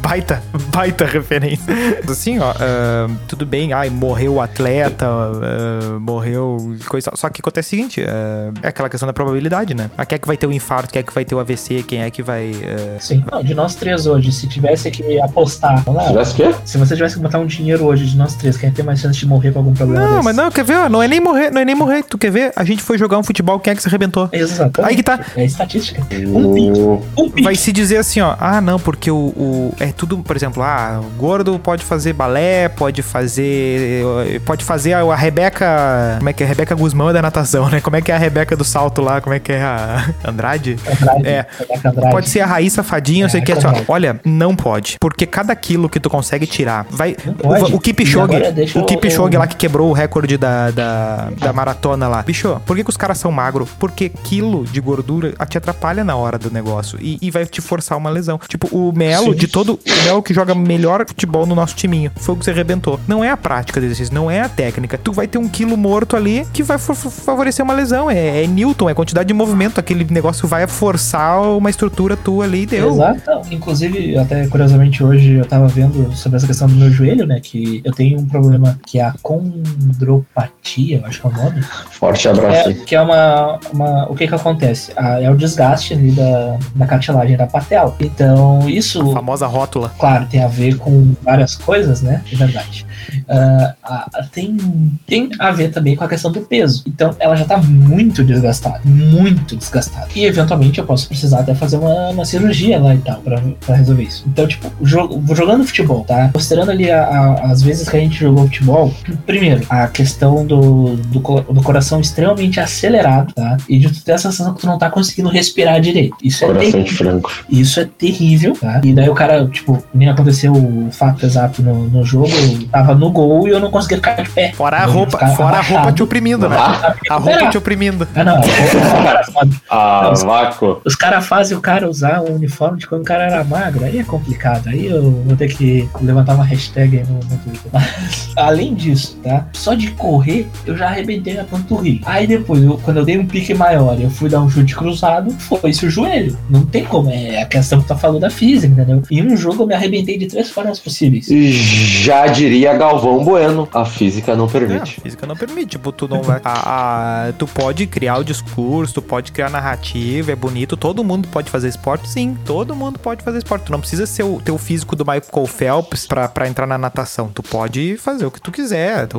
Speaker 2: Baita, baita referência. Assim, ó, ah, tudo bem, ai, morreu o atleta, ah, morreu coisa. Só que acontece o seguinte, ah, é aquela questão da probabilidade, né? Ah, Quem é que vai ter o infarto, quem é que vai ter o AVC, quem é que vai.
Speaker 1: Sim. Não, de nós três hoje, se tivesse que apostar, lá,
Speaker 3: Tivesse o quê?
Speaker 1: se você tivesse que botar um dinheiro hoje de nós três, quem tem mais chance de morrer com algum problema
Speaker 2: Não,
Speaker 1: desse?
Speaker 2: mas não, quer ver? ó, Não é nem morrer, não é nem morrer. Tu quer ver? A gente foi jogar um futebol, quem é que se arrebentou?
Speaker 1: Exatamente.
Speaker 2: Aí que tá.
Speaker 1: É estatística. Um pique.
Speaker 3: O-
Speaker 1: Um.
Speaker 2: Vai se dizer assim, ó. Ah, não, porque o, o- É tudo, por exemplo, ah, o gordo pode fazer balé, pode fazer. Pode fazer a, a Rebeca. Como é que é? Rebeca Guzmão é da natação, né? Como é que é a Rebeca do salto lá? Como é que é a. Andrade?
Speaker 1: Andrade,
Speaker 2: É.
Speaker 1: Andrade.
Speaker 2: Pode ser a Raíssa Fadinha, não sei o que.
Speaker 1: É,
Speaker 2: assim, olha, não pode. Porque cada quilo que tu consegue tirar. Vai. O, o Kipchoge. O
Speaker 1: eu-
Speaker 2: Kipchoge lá que quebrou o recorde da, da, da maratona lá. Bicho, por que, que os caras são magros? Porque quilo de gordura te atrapalha na hora do negócio. E, e e vai te forçar uma lesão. Tipo, o Melo,
Speaker 1: Sim.
Speaker 2: de todo. O Melo que joga melhor futebol no nosso timinho. Foi o que você arrebentou. Não é a prática do exercício, não é a técnica. Tu vai ter um quilo morto ali que vai fa- fa- favorecer uma lesão. É, é Newton, é quantidade de movimento. Aquele negócio vai forçar uma estrutura tua ali e deu.
Speaker 1: Exato. Não, inclusive, até curiosamente hoje eu tava vendo sobre essa questão do meu joelho, né? Que eu tenho um problema que é a condropatia, eu acho que é o nome.
Speaker 3: Forte abraço.
Speaker 1: É, que é uma, uma. O que que acontece? Ah, é o desgaste ali da, da cartilagem da patela. Então, isso.
Speaker 2: A famosa rótula.
Speaker 1: Claro, tem a ver com várias coisas, né? É verdade. Ah, ah, tem, tem a ver também com a questão do peso. Então, ela já tá muito desgastada. Muito desgastada. E, eventualmente, eu posso precisar até fazer uma, uma cirurgia lá e tal, pra, pra resolver isso. Então, tipo, jo- jogando futebol, tá? Considerando ali a- a- as vezes que a gente jogou futebol, primeiro, a questão do, do, do coração extremamente acelerado, tá? E de tu ter a sensação que tu não tá conseguindo respirar direito. Isso é
Speaker 3: Coração de
Speaker 1: terrível.
Speaker 3: Frango.
Speaker 1: Isso é terrível, tá? E daí o cara, tipo, nem aconteceu o fato exato no, no jogo, eu tava no gol e eu não conseguia ficar de pé.
Speaker 2: Fora a roupa, fora a roupa te oprimindo, né?
Speaker 3: Ah,
Speaker 2: A roupa te oprimindo.
Speaker 1: Ah, não, os
Speaker 3: ah, vácuo.
Speaker 1: os caras fazem o cara usar o uniforme de quando o cara era magro, aí é complicado. Aí eu vou ter que levantar uma hashtag aí no, no Twitter. Mas, além disso, tá? Só de correr, eu já arrebentei a panturrilha. Aí depois, eu- quando eu dei um pique maior e eu fui dar um chute cruzado, foi-se o joelho. Não tem como, é a questão que tu falou da física, entendeu? Em um jogo eu me arrebentei de três formas possíveis.
Speaker 3: Já diria Galvão Bueno, a física não
Speaker 2: É,
Speaker 3: permite.
Speaker 2: a física não permite. Tipo, tu não vai. a- a- tu pode criar o discurso, tu pode criar narrativa, é bonito. Todo mundo pode fazer esporte, sim. Todo mundo pode fazer esporte. Tu não precisa ser o teu físico do Michael Phelps pra, pra entrar na natação. Tu pode fazer o que tu quiser. Tu,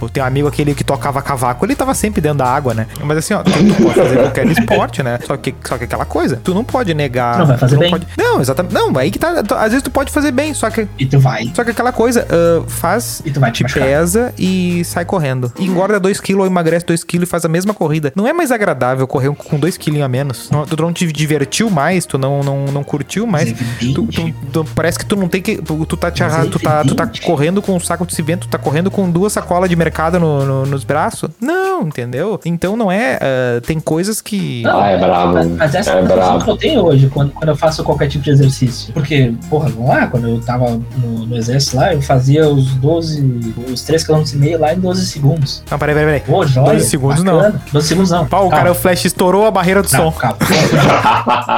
Speaker 2: eu tenho um amigo aquele que tocava cavaco, ele tava sempre dentro da água, né? Mas assim, ó, tu, tu pode fazer qualquer esporte, né? Só que, só que aquela coisa, tu não pode negar.
Speaker 1: Não vai fazer
Speaker 2: tu
Speaker 1: bem.
Speaker 2: Pode, não, exatamente. Não, aí que tá. Às vezes tu pode fazer bem, só que,
Speaker 1: E tu vai.
Speaker 2: só que aquela coisa, ah, faz
Speaker 1: E tu vai te machucar.
Speaker 2: pesa e sai correndo. E engorda 2kg ou emagrece 2kg e faz a mesma corrida. Não é mais agradável correr com 2kg a menos. Não- tu não te divertiu mais, tu não, não, não curtiu mais.
Speaker 1: É
Speaker 2: Tu, tu- tu- parece que tu não tem que. Tu, tá, te arra-
Speaker 1: é
Speaker 2: tu, tá, tu tá correndo com um saco de cimento, tu tá correndo com duas sacolas de mercado no- no- nos braços. Não, entendeu? Então não é. ah, tem coisas que.
Speaker 1: Não,
Speaker 3: Ah, é brabo.
Speaker 1: Mas, mas essa é
Speaker 3: É brabo.
Speaker 1: que eu tenho hoje quando, quando eu faço qualquer tipo de exercício. Porque, porra, vamos lá, quando eu tava no, no exército lá, eu fazia os 12, os 3 km e meio lá em 12 segundos.
Speaker 2: Não, peraí, peraí, peraí.
Speaker 1: Hoje,
Speaker 2: 12
Speaker 1: olha,
Speaker 2: segundos
Speaker 1: bacana. 12 segundos não.
Speaker 2: Pau, o cara, o flash estourou a barreira do
Speaker 1: Não,
Speaker 2: som.
Speaker 1: calma.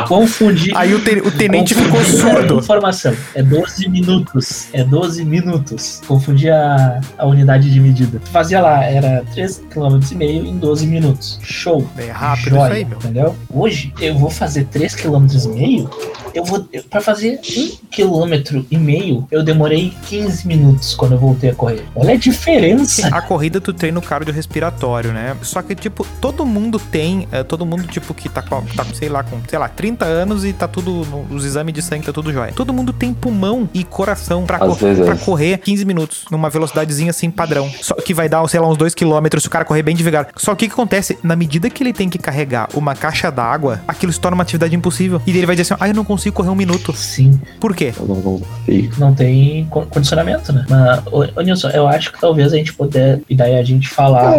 Speaker 1: Confundi.
Speaker 2: Aí o, te- o tenente ficou surdo.
Speaker 1: Informação. É 12 minutos. É 12 minutos. Confundi a, a unidade de medida. Fazia lá, era 3 km e meio em 12 minutos. Show.
Speaker 2: É rápido
Speaker 1: Joia,
Speaker 2: isso aí, meu.
Speaker 1: Entendeu? Hoje eu vou fazer 3 km e meio. Eu vou. Pra fazer 1 km e meio, eu demorei 15 minutos quando eu voltei a correr. Olha a diferença.
Speaker 2: A corrida tu treina o cardiorrespiratório, né? Só que, tipo, todo mundo tem, é, todo mundo, tipo, que tá com, tá, sei lá, com, sei lá, 30 anos e tá tudo, no- os exames de sangue tá tudo jóia. Todo mundo tem pulmão e coração pra,
Speaker 3: Às
Speaker 2: co-
Speaker 3: vezes.
Speaker 2: pra correr 15 minutos, numa velocidadezinha assim, padrão. Só que vai dar, sei lá, uns 2 km se o cara correr bem devagar. Só que o que acontece? Na medida que ele tem que carregar uma caixa d'água, aquilo se torna uma atividade impossível. E ele vai dizer assim, ah, eu não consigo correr um minuto.
Speaker 1: Sim,
Speaker 2: Por quê?
Speaker 3: Eu não consigo.
Speaker 1: não tem con- condicionamento, né? Mas, ô, ô Nilson, eu acho que talvez a gente puder, e daí a gente falar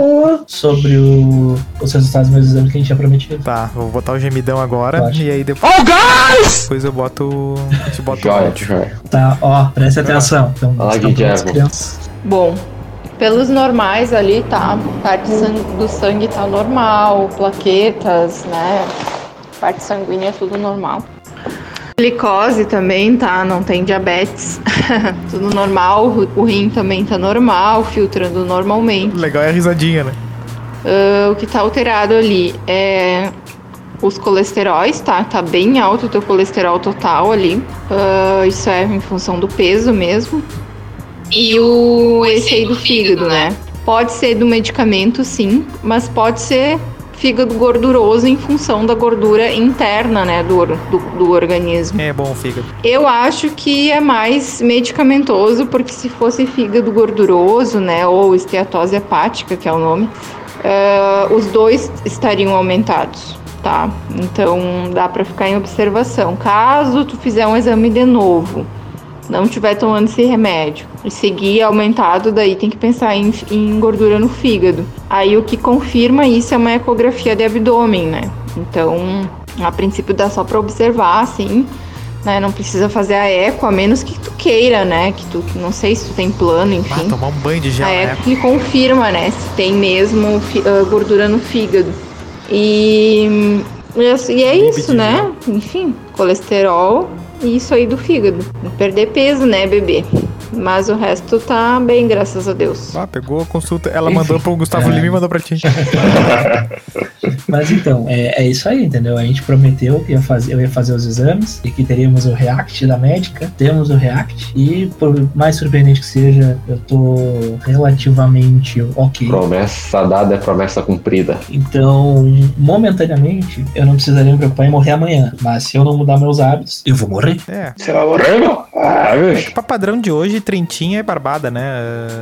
Speaker 1: sobre o- os resultados dos meus exames que a gente tinha prometido.
Speaker 2: Tá, vou botar o gemidão agora
Speaker 1: Pode.
Speaker 2: e aí depois... Oh, guys! Depois eu boto... A gente bota o
Speaker 3: Joia,
Speaker 2: áudio.
Speaker 3: joia.
Speaker 1: Tá, ó, preste atenção. Então,
Speaker 3: Fala, Guilherme.
Speaker 5: Bom, pelos normais ali, tá? Parte do sangue tá normal, plaquetas, né? Parte sanguínea tudo normal. Glicose também, tá? Não tem diabetes. tudo normal. O- rim também tá normal, filtrando normalmente.
Speaker 2: Legal é a risadinha, né?
Speaker 5: Ah, o que tá alterado ali é os colesteróis, tá? Tá bem alto o teu colesterol total ali. Ah, isso é em função do peso mesmo. E o esse aí do fígado, né? Pode ser do medicamento, sim, mas pode ser fígado gorduroso em função da gordura interna, né, do, do, do organismo.
Speaker 2: É bom o fígado.
Speaker 5: Eu acho que é mais medicamentoso, porque se fosse fígado gorduroso, né, ou esteatose hepática, que é o nome, eh, os dois estariam aumentados, tá? Então dá para ficar em observação. Caso tu fizer um exame de novo, não estiver tomando esse remédio e seguir aumentado, daí tem que pensar em, em gordura no fígado. Aí o que confirma isso é uma ecografia de abdômen, né? Então A princípio dá só pra observar, assim, né? Não precisa fazer a eco, a menos que tu queira, né? Que tu, não sei se tu tem plano,
Speaker 2: Ah,
Speaker 5: enfim.
Speaker 2: tomar um banho de gel,
Speaker 5: A
Speaker 2: né?
Speaker 5: eco que confirma, né? Se tem mesmo ah, gordura no fígado. E, e é- é isso,
Speaker 2: de
Speaker 5: né? Enfim, colesterol isso aí do fígado. Perder peso, né, bebê? Mas o resto tá bem, graças a Deus.
Speaker 2: Ah, pegou a consulta. Ela
Speaker 1: Enfim,
Speaker 2: mandou pro Gustavo
Speaker 1: é.
Speaker 2: Lima e mandou pra ti.
Speaker 1: Mas então, é, é isso aí, entendeu? A gente prometeu que ia fazer, eu ia fazer os exames e que teríamos o react da médica. Temos o react e, por mais surpreendente que seja, eu tô relativamente ok.
Speaker 3: Promessa dada é promessa cumprida.
Speaker 1: Então, momentaneamente, eu não precisaria me preocupar em morrer amanhã. Mas se eu não mudar meus hábitos, eu vou morrer.
Speaker 2: É.
Speaker 3: Você vai morrer, meu? Ah, bicho.
Speaker 2: Pra padrão de hoje, Trentinha é barbada, né?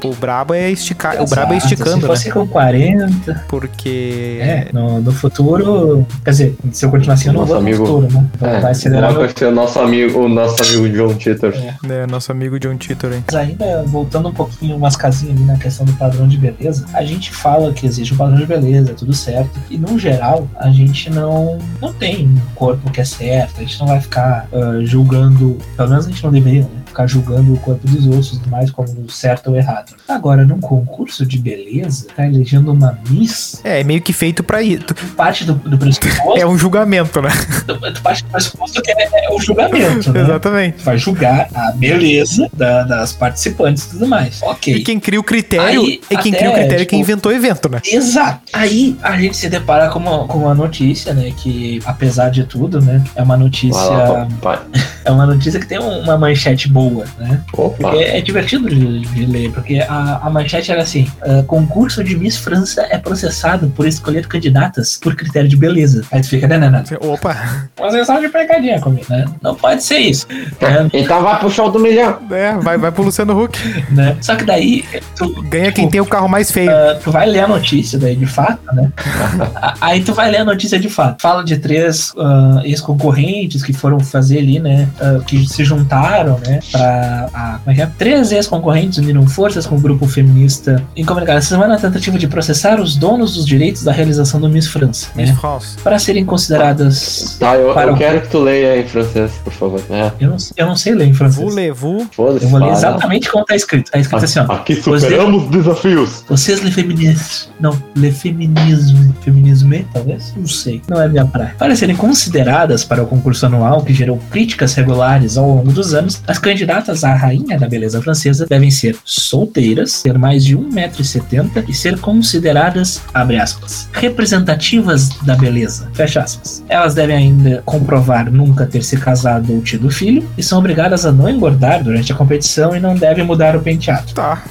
Speaker 2: O brabo é esticar. O brabo é esticando,
Speaker 1: Se fosse
Speaker 2: né?
Speaker 1: com 40,
Speaker 2: Porque.
Speaker 1: é, no, no futuro. Quer dizer, se eu continuar assim, eu não
Speaker 3: Nosso
Speaker 1: vou no
Speaker 3: amigo-
Speaker 1: futuro, né? Vai
Speaker 3: É,
Speaker 1: acelerar
Speaker 3: vai conhecer o nosso amigo, o nosso amigo John Titor.
Speaker 2: né, nosso amigo John Titor, hein?
Speaker 1: Mas ainda, voltando um pouquinho umas casinhas ali na questão do padrão de beleza, a gente fala que existe um padrão de beleza, tudo certo, e no geral, a gente não, não tem um corpo que é certo, a gente não vai ficar ah, julgando, pelo menos a gente não deveria, né? Ficar julgando o corpo dos outros mais como certo ou errado. Agora, num concurso de beleza, tá elegendo uma Miss,
Speaker 2: É, é meio que feito pra tu
Speaker 1: parte do, do pressuposto,
Speaker 2: É um julgamento, né?
Speaker 1: tu, tu parte do pressuposto que é, é o julgamento, né?
Speaker 2: Exatamente.
Speaker 1: Tu vai julgar a beleza da- das participantes e tudo mais. Ok.
Speaker 2: E quem cria o critério
Speaker 1: Aí,
Speaker 2: é quem
Speaker 1: até,
Speaker 2: cria o critério é
Speaker 1: tipo,
Speaker 2: quem inventou o evento, né?
Speaker 1: Exato. Aí a gente se depara com uma, com uma notícia, né? Que apesar de tudo, né? É uma notícia.
Speaker 3: Lá.
Speaker 1: É uma notícia que tem uma manchete boa, né?
Speaker 3: Opa.
Speaker 1: Porque é divertido de, de ler, porque a, a manchete era assim: ah, concurso de Miss França é processado por escolher candidatas por critério de beleza. Aí tu fica, né, né, né?
Speaker 2: Opa,
Speaker 1: Mas é só de pegadinha comigo, né? Não pode ser isso. né?
Speaker 3: Então vai pro show do milhão.
Speaker 2: é, vai, vai pro Luciano Huck.
Speaker 1: né? Só que daí tu,
Speaker 2: Ganha quem tem o carro mais feio.
Speaker 1: Ah, tu vai ler a notícia daí de fato, né? Aí tu vai ler a notícia de fato. Fala de três ah, ex-concorrentes que foram fazer ali, né? ah, que se juntaram, né? Pra. ah, como é que é? Três ex-concorrentes uniram forças com o grupo feminista em comunicado essa semana na tentativa de processar os donos dos direitos da realização do Miss França,
Speaker 2: Miss
Speaker 1: né?
Speaker 2: France.
Speaker 1: Para serem consideradas.
Speaker 3: Tá, eu,
Speaker 1: Para
Speaker 3: eu
Speaker 1: o-
Speaker 3: quero que tu leia em francês, por favor. É,
Speaker 1: Eu não, eu não sei ler em francês.
Speaker 2: Voulez-vous?
Speaker 3: foda-se.
Speaker 1: Eu vou ler exatamente como tá escrito. Tá escrito assim, ó.
Speaker 3: Aqui superamos desafios.
Speaker 1: Vocês le feminismo. Não, le feminismo. Feminisme, talvez? Não sei. Não é minha praia. Para serem consideradas para o concurso anual que gerou críticas regulares ao longo dos anos, as candidatas à rainha da beleza francesa devem ser solteiras, ter mais de 1,70m e ser consideradas, abre aspas, representativas da beleza, fecha aspas. Elas devem ainda comprovar nunca ter se casado ou tido filho e são obrigadas a não engordar durante a competição e não devem mudar o penteado.
Speaker 2: Tá.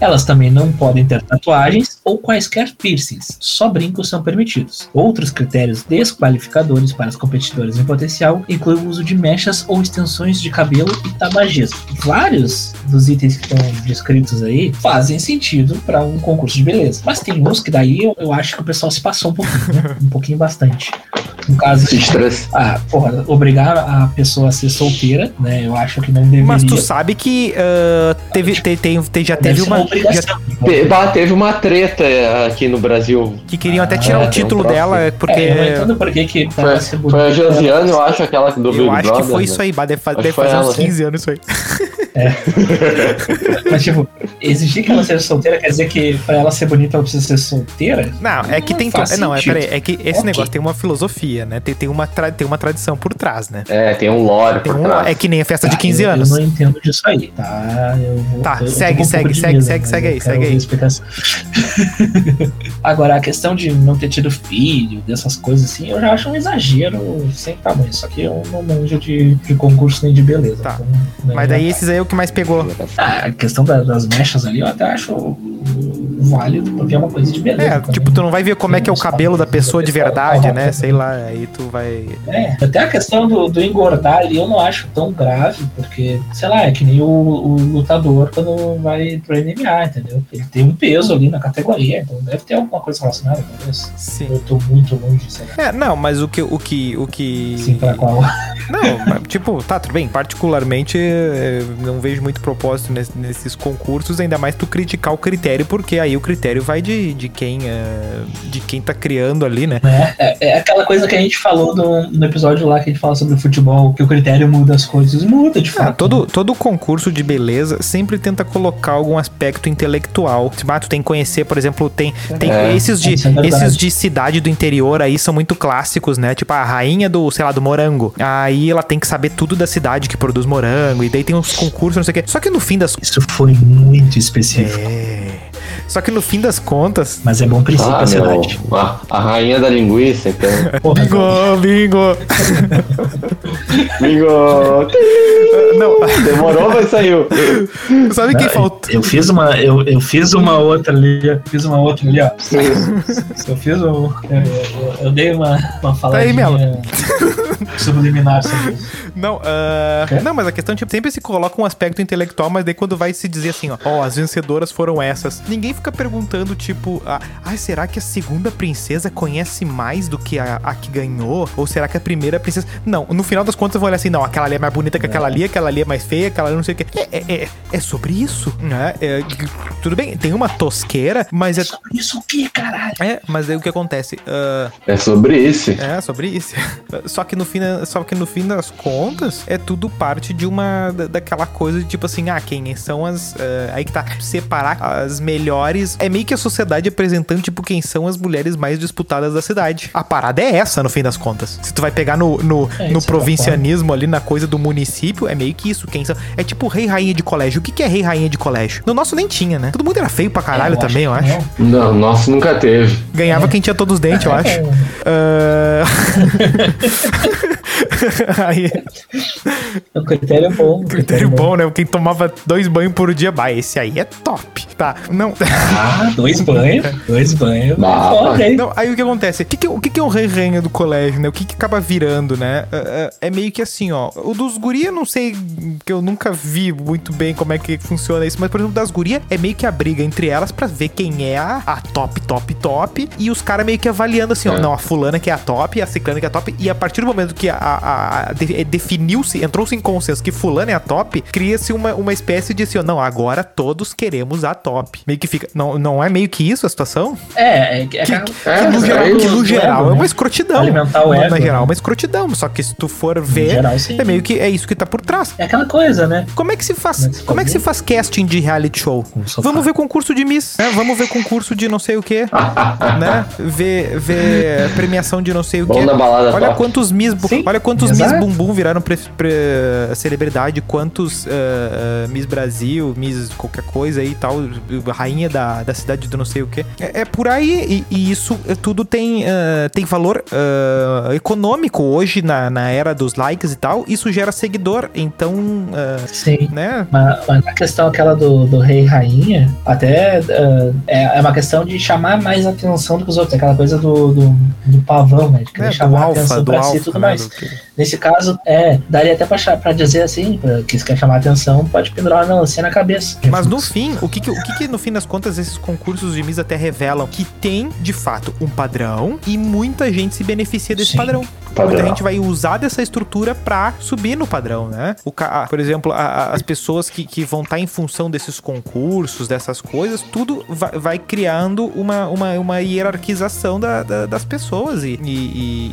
Speaker 1: Elas também não podem ter tatuagens ou quaisquer piercings, só brincos são permitidos. Outros critérios desqualificadores para os competidores em potencial incluem o uso de mechas ou extensões de cabelo e tabagismo. Vários dos itens que estão descritos aí fazem sentido para um concurso de beleza, mas tem uns que daí eu, eu acho que o pessoal se passou um pouquinho, né? um pouquinho bastante. No caso,
Speaker 3: Se estresse.
Speaker 1: ah, porra, obrigar a pessoa a ser solteira, né? Eu acho que não deveria.
Speaker 2: Mas tu sabe que ah, teve, te- tem, tem- já teve uma. já-.
Speaker 3: Te- bah, teve uma treta aqui no Brasil.
Speaker 2: que queriam até tirar
Speaker 1: Ah,
Speaker 2: o
Speaker 3: tem um
Speaker 2: título
Speaker 3: troço
Speaker 2: dela,
Speaker 3: aí.
Speaker 2: porque.
Speaker 1: É, eu não entendo por que que
Speaker 3: Foi, foi a
Speaker 1: bonita,
Speaker 3: Josiane, eu acho, aquela do Big
Speaker 2: Eu acho que
Speaker 3: Brother,
Speaker 2: foi
Speaker 3: né?
Speaker 2: isso aí, bah, deve, deve fazer uns
Speaker 3: ela, sim.
Speaker 2: 15 anos isso aí.
Speaker 1: Mas, tipo, exigir que ela seja solteira quer dizer que pra ela ser bonita ela precisa ser solteira?
Speaker 2: Não, é que
Speaker 1: Não
Speaker 2: tem.
Speaker 1: faz
Speaker 2: to- Não, é, peraí, é que esse
Speaker 1: Ok.
Speaker 2: negócio tem uma filosofia, né? Tem, tem, uma tra- tem uma tradição por trás, né?
Speaker 3: É, tem um lore
Speaker 2: Tem
Speaker 3: por
Speaker 2: um-
Speaker 3: trás.
Speaker 2: é que nem a festa de
Speaker 1: Tá,
Speaker 2: 15
Speaker 1: eu,
Speaker 2: anos.
Speaker 1: Eu não entendo disso aí, tá? Eu vou,
Speaker 2: Tá,
Speaker 1: eu- eu
Speaker 2: segue,
Speaker 1: um
Speaker 2: segue,
Speaker 1: de
Speaker 2: segue,
Speaker 1: medo,
Speaker 2: segue,
Speaker 1: mas
Speaker 2: segue
Speaker 1: eu
Speaker 2: aí, segue aí.
Speaker 1: explicação. Agora, a questão de não ter tido filho, dessas coisas assim, eu já acho um exagero sem tamanho. Só que eu não manjo de, de concurso nem de beleza.
Speaker 2: Tá.
Speaker 1: então, não é
Speaker 2: Mas daí
Speaker 1: minha
Speaker 2: esses aí é o que mais pegou.
Speaker 1: Ah, a questão da- das mechas ali eu até acho válido, porque é uma coisa de beleza.
Speaker 2: É,
Speaker 1: também.
Speaker 2: tipo, tu não vai ver como é que é o cabelo da pessoa de verdade, né? Sei lá, aí tu vai.
Speaker 1: É, até a questão do, do engordar ali eu não acho tão grave, porque, sei lá, é que nem o, o lutador quando vai pro MMA, entendeu? Ele tem um peso ali na categoria, então deve ter alguma coisa relacionada com isso.
Speaker 2: Sim.
Speaker 1: Eu tô muito longe, sei lá.
Speaker 2: É, não, mas o que. O que, o que...
Speaker 1: Sim, pra qual.
Speaker 2: Não, tipo, tá, tudo bem. Particularmente, eh, não vejo muito propósito nes- nesses concursos, ainda mais tu criticar o critério, porque aí o critério vai de, de quem é, de quem tá criando ali, né?
Speaker 1: né? É, é aquela coisa que a gente falou no, no episódio lá que a gente fala sobre o futebol, que o critério muda as coisas. Muda, de
Speaker 2: Ah,
Speaker 1: fato.
Speaker 2: todo, todo concurso de beleza sempre tenta colocar algum aspecto intelectual. Ah, tu tem que conhecer, por exemplo, tem, tem
Speaker 3: É,
Speaker 2: esses, de,
Speaker 1: é
Speaker 2: esses de cidade do interior aí são muito clássicos, né? Tipo, a rainha do, sei lá, do morango. Aí ela tem que saber tudo da cidade que produz morango. E daí tem uns concursos, não sei o quê. Só que no fim das
Speaker 1: Isso foi muito específico.
Speaker 2: É. Só que no fim das contas.
Speaker 1: Mas é bom princípio
Speaker 3: Ah,
Speaker 1: a cidade.
Speaker 3: a, a rainha da linguiça, então.
Speaker 1: Porra,
Speaker 2: Bingo, bingo!
Speaker 3: Bingo!
Speaker 2: Não,
Speaker 3: Demorou, mas saiu.
Speaker 2: sabe quem faltou?
Speaker 1: Eu fiz uma, eu, eu fiz uma outra ali, fiz uma outra ali, ó. Eu fiz um, eu, eu, eu dei uma, uma
Speaker 2: Tá aí, Melo.
Speaker 1: faladinha subliminar sobre isso.
Speaker 2: Não, ah,
Speaker 1: Quê?
Speaker 2: não, mas a questão, tipo, sempre se coloca um aspecto intelectual, mas daí quando vai se dizer assim, ó, ó, as vencedoras foram essas. Ninguém fica perguntando, tipo, ah, ai, será que a segunda princesa conhece mais do que a, a que ganhou? Ou será que a primeira princesa. Não, no final das contas eu vou olhar assim, não, aquela ali é mais bonita que aquela ali, aquela ali é mais feia, aquela ali não sei o quê. É, é, é, é sobre isso, né? É, tudo bem, tem uma tosqueira, mas é.
Speaker 1: Sobre isso o que, caralho?
Speaker 2: É, mas aí o que acontece? Ah,
Speaker 3: É sobre isso.
Speaker 2: é, sobre isso. Só que no fim, só que no fim das contas, é tudo parte de uma da- daquela coisa de tipo assim, ah, quem são as eh, aí que tá separar as melhores, é meio que a sociedade apresentando tipo quem são as mulheres mais disputadas da cidade. A parada é essa no fim das contas. Se tu vai pegar no no,
Speaker 1: É,
Speaker 2: no provincianismo ali na coisa do município, é meio que isso, quem são. É tipo rei rainha de colégio. O que que é rei rainha de colégio? No nosso nem tinha, né? Todo mundo era feio pra caralho
Speaker 1: Eu
Speaker 2: também, eu
Speaker 1: que
Speaker 2: acho.
Speaker 3: Não, nossa, nunca teve.
Speaker 2: Ganhava quem tinha todos os dentes, eu acho. Ah, Aí.
Speaker 1: O critério é bom. o
Speaker 2: critério bom, né? Quem tomava dois banhos por dia, bah, esse aí é top. Tá, não.
Speaker 1: Ah, dois banhos. Dois banhos. Foda, hein?
Speaker 2: Não, aí o que acontece? O que, que, é- o que, que é um rei-rainha do colégio, né? O que, que acaba virando, né? É, é- é meio que assim, ó. O dos guria, eu não sei, que eu nunca vi muito bem como é que funciona isso, mas, por exemplo, das guria, é meio que a briga entre elas pra ver quem é a, a top, top, top. E os caras meio que avaliando assim, ó.
Speaker 3: É.
Speaker 2: Não, a fulana que é a top, a ciclana que é a top. E a partir do momento que a, a- a- de- definiu-se, entrou-se em consenso que fulana é a top, cria-se uma, uma espécie de assim, ó. Não, agora todos queremos a top. Meio que fica. Não, não é meio que isso a situação?
Speaker 1: É, é, é,
Speaker 2: Que,
Speaker 1: é,
Speaker 2: que
Speaker 3: É,
Speaker 2: no
Speaker 3: é
Speaker 2: geral, que no
Speaker 1: do
Speaker 2: geral
Speaker 1: ego,
Speaker 2: é uma
Speaker 1: né?
Speaker 2: escrotidão.
Speaker 1: Alimentar o
Speaker 2: Na-
Speaker 1: ego,
Speaker 2: Na geral, é
Speaker 1: né?
Speaker 2: uma escrotidão. Só que se tu for ver,
Speaker 1: geral,
Speaker 2: é meio que é isso que tá por trás.
Speaker 1: é aquela coisa, né?
Speaker 2: Como é que se faz?
Speaker 1: Como é que se
Speaker 2: Como é que se
Speaker 1: faz
Speaker 2: casting de reality show? Vamos ver concurso de Miss, né? Vamos ver concurso de não sei o quê, né? Ver, ver premiação de não sei o
Speaker 3: balada
Speaker 2: Olha quantos Miss,
Speaker 1: Sim,
Speaker 2: olha quantos Miss. Bumbum viraram pre, pre- celebridade, quantos eh, Miss Brasil, Miss qualquer coisa aí e tal, rainha da, da cidade do não sei o quê. É, é por aí e, e isso eh, tudo tem, eh, tem valor econômico hoje na, na era dos likes e tal. Isso gera seguidor, então,
Speaker 1: Sim.
Speaker 2: né?
Speaker 1: Mas, mas a questão aquela do, do rei e rainha, até é, é uma questão de chamar mais atenção do que os outros. Aquela coisa do, do, do pavão, né? De querer
Speaker 2: do
Speaker 1: chamar
Speaker 2: alfa,
Speaker 1: atenção pra si e tudo
Speaker 2: né,
Speaker 1: mais.
Speaker 2: que- Peter.
Speaker 1: Nesse caso, é, daria até pra, pra dizer assim, pra, que se quer chamar atenção, pode pendurar uma melancia na cabeça.
Speaker 2: Mas no fim, o que que, o que que no fim das contas esses concursos de Miss até revelam? Que tem, de fato, um padrão e muita gente se beneficia desse
Speaker 1: Sim.
Speaker 2: padrão.
Speaker 3: Padrão.
Speaker 2: Muita gente vai usar dessa estrutura pra subir no padrão, né? O, ca- por exemplo, a- a- as pessoas que, que vão estar em função desses concursos, dessas coisas, tudo vai, vai criando uma, uma, uma hierarquização da- da- das pessoas. E, e-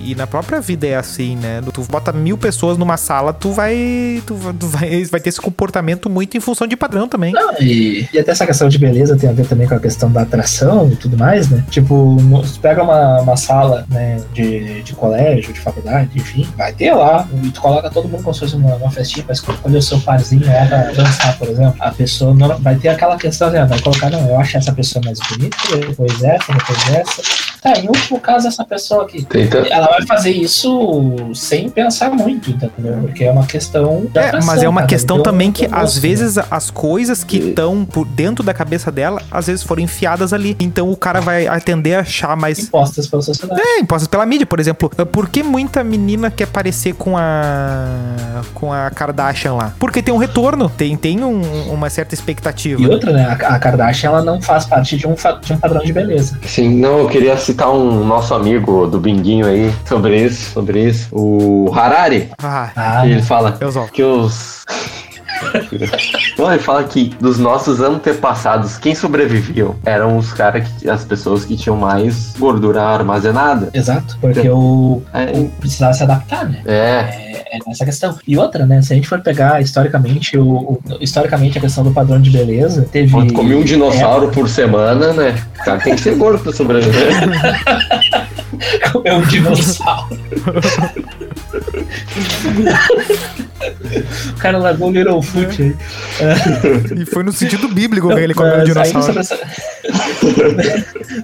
Speaker 2: e- e na própria vida é assim, né? Tu bota mil pessoas numa sala, tu vai. Tu, tu vai, vai ter esse comportamento muito em função de padrão também.
Speaker 1: Não, e, e até essa questão de beleza tem a ver também com a questão da atração e tudo mais, né? Tipo, pega uma, uma sala né, de, de colégio, de faculdade, enfim, vai ter lá, e tu coloca todo mundo como se fosse uma, uma festinha pra escolher o seu parzinho lá pra dançar, por exemplo. A pessoa não, vai ter aquela questão, ah, vai colocar, não, eu acho essa pessoa mais bonita, depois essa, depois essa. Tá, em último caso, essa pessoa aqui.
Speaker 3: Tenta...
Speaker 1: Ela vai fazer isso sem pensar muito, entendeu? Porque é uma questão.
Speaker 2: É, mas é uma
Speaker 1: cara.
Speaker 2: questão
Speaker 1: Então,
Speaker 2: também que às
Speaker 1: né?
Speaker 2: vezes as coisas que estão por dentro da cabeça dela, às vezes foram enfiadas ali. Então o cara vai atender a achar mais.
Speaker 1: impostas pela sociedade.
Speaker 2: É, impostas pela mídia, por exemplo. Por que muita menina quer parecer com a. com a Kardashian lá? Porque tem um retorno, tem, tem um- uma certa expectativa.
Speaker 1: E outra, né? A a Kardashian ela não faz parte de um, de um padrão de beleza.
Speaker 3: Sim, não, eu queria citar um nosso amigo do Binguinho aí sobre isso, sobre isso. O Harari,
Speaker 2: Ah,
Speaker 1: Ah,
Speaker 3: ele fala que os Não, ele fala que dos nossos antepassados, quem sobreviveu eram os caras, que- as pessoas que tinham mais gordura armazenada.
Speaker 1: Exato, porque o,
Speaker 3: É,
Speaker 1: o precisava se adaptar, né?
Speaker 3: é
Speaker 1: É, é essa questão. E outra, né? Se a gente for pegar historicamente, o, o- historicamente a questão do padrão de beleza, teve.
Speaker 3: quando comer um dinossauro por semana, né? O cara tem que ser gordo pra sobreviver.
Speaker 1: Comer um dinossauro. o cara largou o Littlefoot aí.
Speaker 2: E foi no sentido bíblico que ele comeu o dinossauro.
Speaker 1: essa-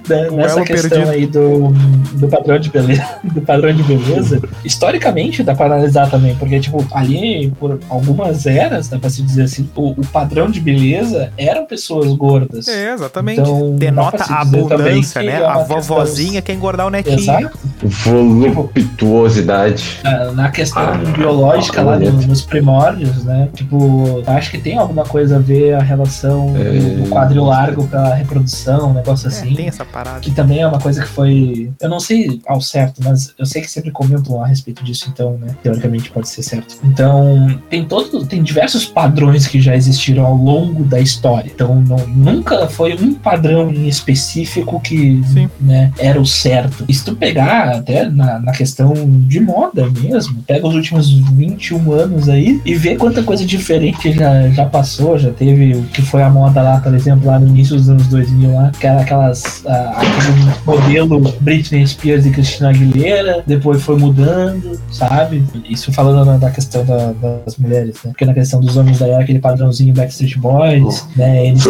Speaker 1: Da-
Speaker 2: O
Speaker 1: Nessa questão
Speaker 2: perdido.
Speaker 1: aí do, do padrão de beleza, do padrão de beleza, historicamente dá pra analisar também, porque tipo, ali por algumas eras, dá pra se dizer assim, o, o padrão de beleza eram pessoas gordas.
Speaker 2: É, exatamente.
Speaker 1: Então,
Speaker 2: Denota a abundância, né?
Speaker 1: é
Speaker 2: A vovozinha quer engordar o netinho.
Speaker 1: Exato.
Speaker 3: Voluptuosidade.
Speaker 1: Na, na questão
Speaker 3: Ah,
Speaker 1: biológica lá no-
Speaker 3: bonito.
Speaker 1: nos primórdios, né? Tipo, acho que tem alguma coisa a ver a relação do-
Speaker 3: É.
Speaker 1: do quadril largo pra reprodução, um negócio
Speaker 2: É,
Speaker 1: assim.
Speaker 2: tem essa parada.
Speaker 1: Que também é uma coisa que foi. Eu não sei ao certo, mas eu sei que sempre comentam a respeito disso, então, né? Teoricamente pode ser certo. Então, tem todo, tem diversos padrões que já existiram ao longo da história. Então, não- nunca foi um padrão em específico que
Speaker 2: Sim.
Speaker 1: né, era o certo. E se tu pegar até na, na questão de moda mesmo, pega os últimos 21 anos aí e vê quanta coisa diferente já, já passou, já teve o que foi a moda lá, por exemplo, lá no início dos anos 2000 lá, que era aquelas, ah, aquele modelo Britney Spears e Christina Aguilera, depois foi mudando, sabe? Isso falando na- da questão da- das mulheres, né? Porque na questão dos homens daí era aquele padrãozinho Backstreet Boys, né? Eles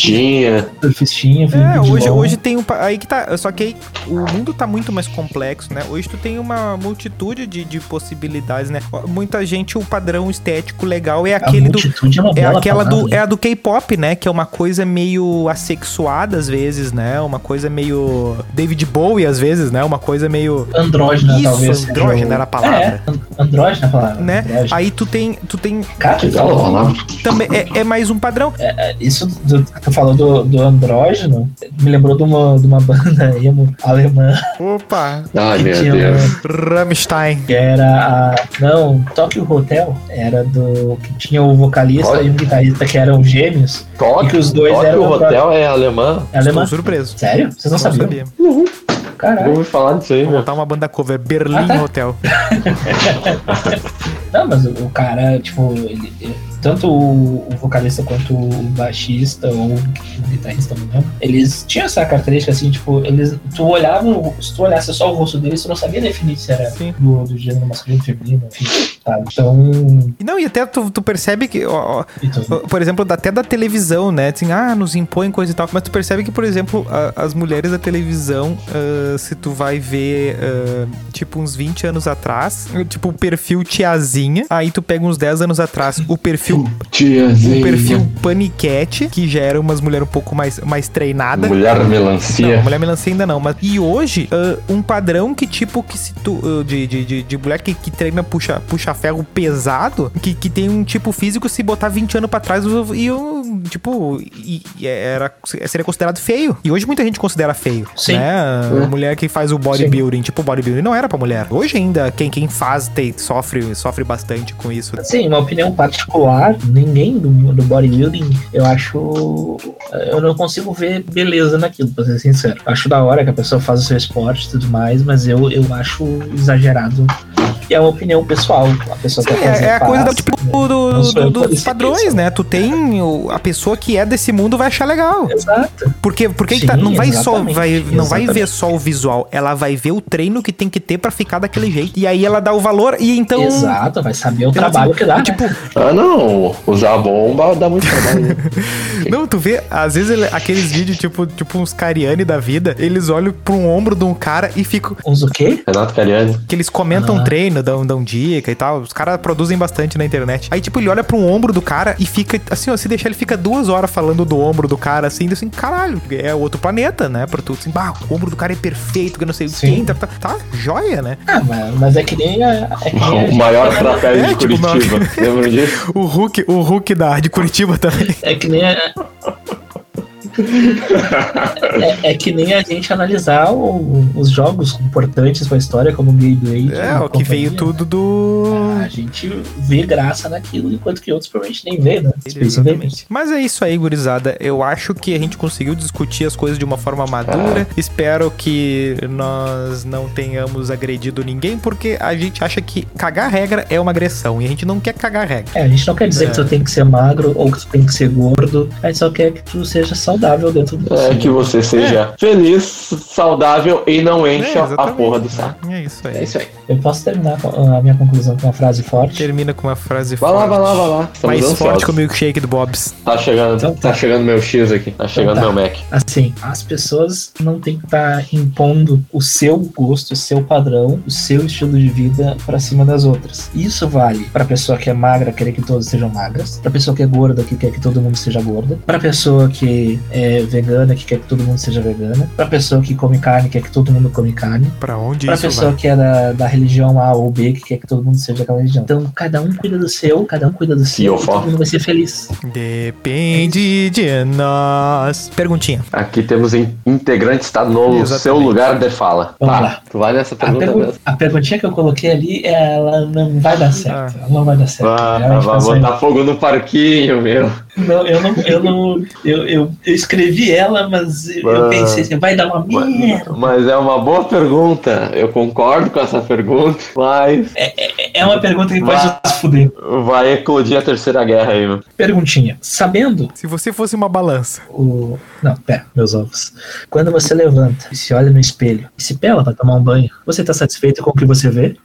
Speaker 3: Surfistinha.
Speaker 1: surfistinha,
Speaker 2: É, hoje, hoje tem um. Aí que tá. Só que aí o mundo tá muito mais complexo, né? Hoje tu tem uma multitude de, de possibilidades, né? Muita gente, o padrão estético legal é
Speaker 1: A
Speaker 2: aquele do.
Speaker 1: é uma
Speaker 2: É aquela do,
Speaker 1: palavra.
Speaker 2: é a do K-pop, né? Que é uma coisa meio assexuada às vezes, né? Uma coisa meio David Bowie às vezes, né? Uma coisa meio
Speaker 1: Andrógena,
Speaker 2: Isso,
Speaker 1: talvez.
Speaker 2: andrógena era a palavra.
Speaker 1: É, an- andrógena é a palavra.
Speaker 2: né?
Speaker 1: andrógena.
Speaker 2: Aí tu tem, tu tem
Speaker 1: Cara,
Speaker 3: Legal a palavra.
Speaker 2: também é, é mais um padrão.
Speaker 1: é, isso do, que tu falou do, do andrógeno me lembrou de uma, de uma banda emo alemã
Speaker 2: Opa,
Speaker 3: Ai,
Speaker 1: que
Speaker 3: meu
Speaker 1: tinha
Speaker 3: Deus.
Speaker 2: Rammstein.
Speaker 1: que era a não Tokyo Hotel era do que tinha o vocalista
Speaker 3: Olha.
Speaker 1: e um guitarrista que eram gêmeos
Speaker 3: Tóquio,
Speaker 1: E que os dois
Speaker 3: Tóquio
Speaker 1: eram
Speaker 3: Hotel é alemã.
Speaker 1: é alemã
Speaker 2: Estou surpreso.
Speaker 1: sério vocês não, sabiam
Speaker 2: sabia.
Speaker 1: caralho
Speaker 3: Vou falar disso aí,
Speaker 2: Vou
Speaker 3: meu.
Speaker 2: botar uma banda cover, Berlim
Speaker 1: Ah, tá.
Speaker 2: Hotel.
Speaker 1: Não, mas o, o cara, tipo, ele- ele- tanto o, o vocalista quanto o baixista ou o guitarrista, não lembro, eles tinham essa característica assim, tipo, eles. Tu olhava, se tu olhasse só o rosto deles, tu não sabia definir se era
Speaker 2: Sim.
Speaker 1: do, do gênero masculino, feminino, enfim, sabe? Então.
Speaker 2: Não, e até tu, tu percebe que, ó, ó,
Speaker 1: e tu-
Speaker 2: por exemplo, até da televisão, né? Assim, ah, nos impõe coisa e tal. Mas tu percebe que, por exemplo, a- as mulheres da televisão, ah, se tu vai ver, ah, tipo, uns 20 anos atrás, tipo, o perfil tiazinha, aí tu pega uns 10 anos atrás, o perfil,
Speaker 3: Tiazinha.
Speaker 2: o perfil paniquete, que já era umas mulheres um pouco mais, mais treinadas.
Speaker 3: Mulher
Speaker 2: Não,
Speaker 3: melancia.
Speaker 2: mulher melancia ainda não. Mas, e hoje, ah, um padrão que tipo que se tu. de, de, de, de mulher que, que treina puxa, puxa ferro pesado, que, que tem um tipo físico, se botar 20 anos pra trás, e eu, tipo, e, e era, seria considerado feio. E hoje muita gente considera feio.
Speaker 1: Sim.
Speaker 2: Né? A mulher que faz o bodybuilding, tipo, o bodybuilding não era pra mulher. Hoje ainda, quem, quem faz tem, sofre, sofre bastante com isso.
Speaker 1: Sim, uma opinião particular, ninguém do, do bodybuilding, eu acho. Eu não consigo ver beleza naquilo, pra ser sincero. Acho da hora que a pessoa faz o seu esporte e tudo mais, mas eu, eu acho exagerado. E é uma opinião pessoal. A pessoa
Speaker 2: Sim,
Speaker 1: quer fazer.
Speaker 2: é, é a coisa do, tipo,
Speaker 1: né?
Speaker 2: do- do-
Speaker 1: que
Speaker 2: dos padrões,
Speaker 1: isso.
Speaker 2: né? Tu tem o- a pessoa que é desse mundo vai achar legal.
Speaker 1: Exato.
Speaker 2: Porque, porque
Speaker 1: Sim,
Speaker 2: tá- não vai só vai, não vai ver só o visual, ela vai ver o treino que tem que ter pra ficar daquele jeito. E aí ela dá o valor e então
Speaker 1: Exato, vai saber o
Speaker 2: então,
Speaker 1: trabalho
Speaker 2: assim,
Speaker 1: que dá. né?
Speaker 2: Tipo,
Speaker 3: Ah, não. Usar a bomba dá muito trabalho. né?
Speaker 2: não, tu vê, às vezes ele- aqueles vídeos tipo, tipo uns Cariani da vida, eles olham pra um ombro de um cara e ficam
Speaker 1: Uns o quê?
Speaker 3: Renato Cariani.
Speaker 2: que eles comentam
Speaker 1: Ah.
Speaker 2: treino, dão, dão dica e tal. Os caras produzem bastante na internet. Aí, tipo, ele olha um ombro do cara e fica, assim, ó, se deixar, ele fica duas horas falando do ombro do cara, assim, assim, caralho, é outro planeta, né? Pra tu, assim, bah, o ombro do cara é perfeito, que eu não sei o
Speaker 1: Sim.
Speaker 2: que, tá, tá, tá, joia, né?
Speaker 1: Ah, mas, mas é que nem a. É que nem
Speaker 3: O maior trapézio
Speaker 2: É,
Speaker 3: de
Speaker 2: tipo,
Speaker 3: Curitiba. Lembram disso?
Speaker 2: O Hulk, o Hulk da, de Curitiba também.
Speaker 1: É que nem a. É, é que nem a gente analisar o- os jogos importantes pra história, como o Gateway.
Speaker 2: É, o que veio tudo do.
Speaker 1: A gente vê graça naquilo, enquanto que outros provavelmente nem vê, né? Invaders.
Speaker 2: Mas é isso aí, gurizada. Eu acho que a gente conseguiu discutir as coisas de uma forma madura. Espero que nós não tenhamos agredido ninguém, porque a gente acha que cagar regra é uma agressão e a gente não quer cagar regra.
Speaker 1: É, a gente não quer dizer
Speaker 2: É.
Speaker 1: que tu tem que ser magro ou que tu tem que ser gordo, a gente só quer que tu seja saudável dentro do
Speaker 3: É
Speaker 1: possível.
Speaker 3: que você seja feliz, saudável e não encha
Speaker 2: É,
Speaker 3: a porra do saco.
Speaker 2: É isso aí.
Speaker 3: É isso aí.
Speaker 1: Eu posso terminar a minha conclusão com uma frase forte?
Speaker 2: Termina com uma frase
Speaker 3: Vai
Speaker 2: forte.
Speaker 3: lá, vai lá, vai lá. Estamos
Speaker 2: Mais
Speaker 3: ansiosos.
Speaker 2: forte que o milkshake do Bob's.
Speaker 3: Tá chegando,
Speaker 1: Então
Speaker 3: tá
Speaker 1: tá.
Speaker 3: chegando meu X aqui. Tá chegando
Speaker 1: Então tá.
Speaker 3: meu Mac.
Speaker 1: Assim, as pessoas não têm que estar impondo o seu gosto, o seu padrão, o seu estilo de vida pra cima das outras. Isso vale pra pessoa que é magra querer que todos sejam magras, pra pessoa que é gorda que quer que todo mundo seja gorda, pra pessoa que é vegana que quer que todo mundo seja vegana, pra pessoa que come carne que quer que todo mundo come carne,
Speaker 2: Pra onde
Speaker 1: pra
Speaker 2: isso
Speaker 1: pessoa
Speaker 2: vai?
Speaker 1: que é da, da religião A ou B que quer que todo mundo seja daquela religião. Então, cada um cuida do seu, cada um cuida do seu, e todo mundo vai ser feliz.
Speaker 2: Depende de nós. Perguntinha.
Speaker 3: Aqui temos in- integrantes, tá no
Speaker 2: Exatamente.
Speaker 3: seu lugar de fala.
Speaker 1: Vamos
Speaker 3: tá,
Speaker 1: lá.
Speaker 3: tu vai nessa
Speaker 1: A,
Speaker 3: pergunta
Speaker 1: pergu-
Speaker 3: mesmo.
Speaker 1: a perguntinha que eu coloquei ali, ela não vai dar certo. Ela não vai dar certo.
Speaker 3: Ah, vai botar fogo no parquinho, meu.
Speaker 1: Não, eu não, eu não, eu, eu, eu escrevi ela, mas eu
Speaker 3: Ah.
Speaker 1: pensei assim, vai dar uma merda.
Speaker 3: Mas é uma boa pergunta. Eu concordo com essa pergunta, mas
Speaker 1: É uma pergunta que pode
Speaker 3: Vai.
Speaker 1: se fuder.
Speaker 3: vai eclodir a terceira guerra aí, meu.
Speaker 1: Perguntinha. Sabendo
Speaker 2: Se você fosse uma balança.
Speaker 1: o. Não, pera, meus ovos. Quando você levanta e se olha no espelho e se pela pra tomar um banho, você tá satisfeito com o que você vê?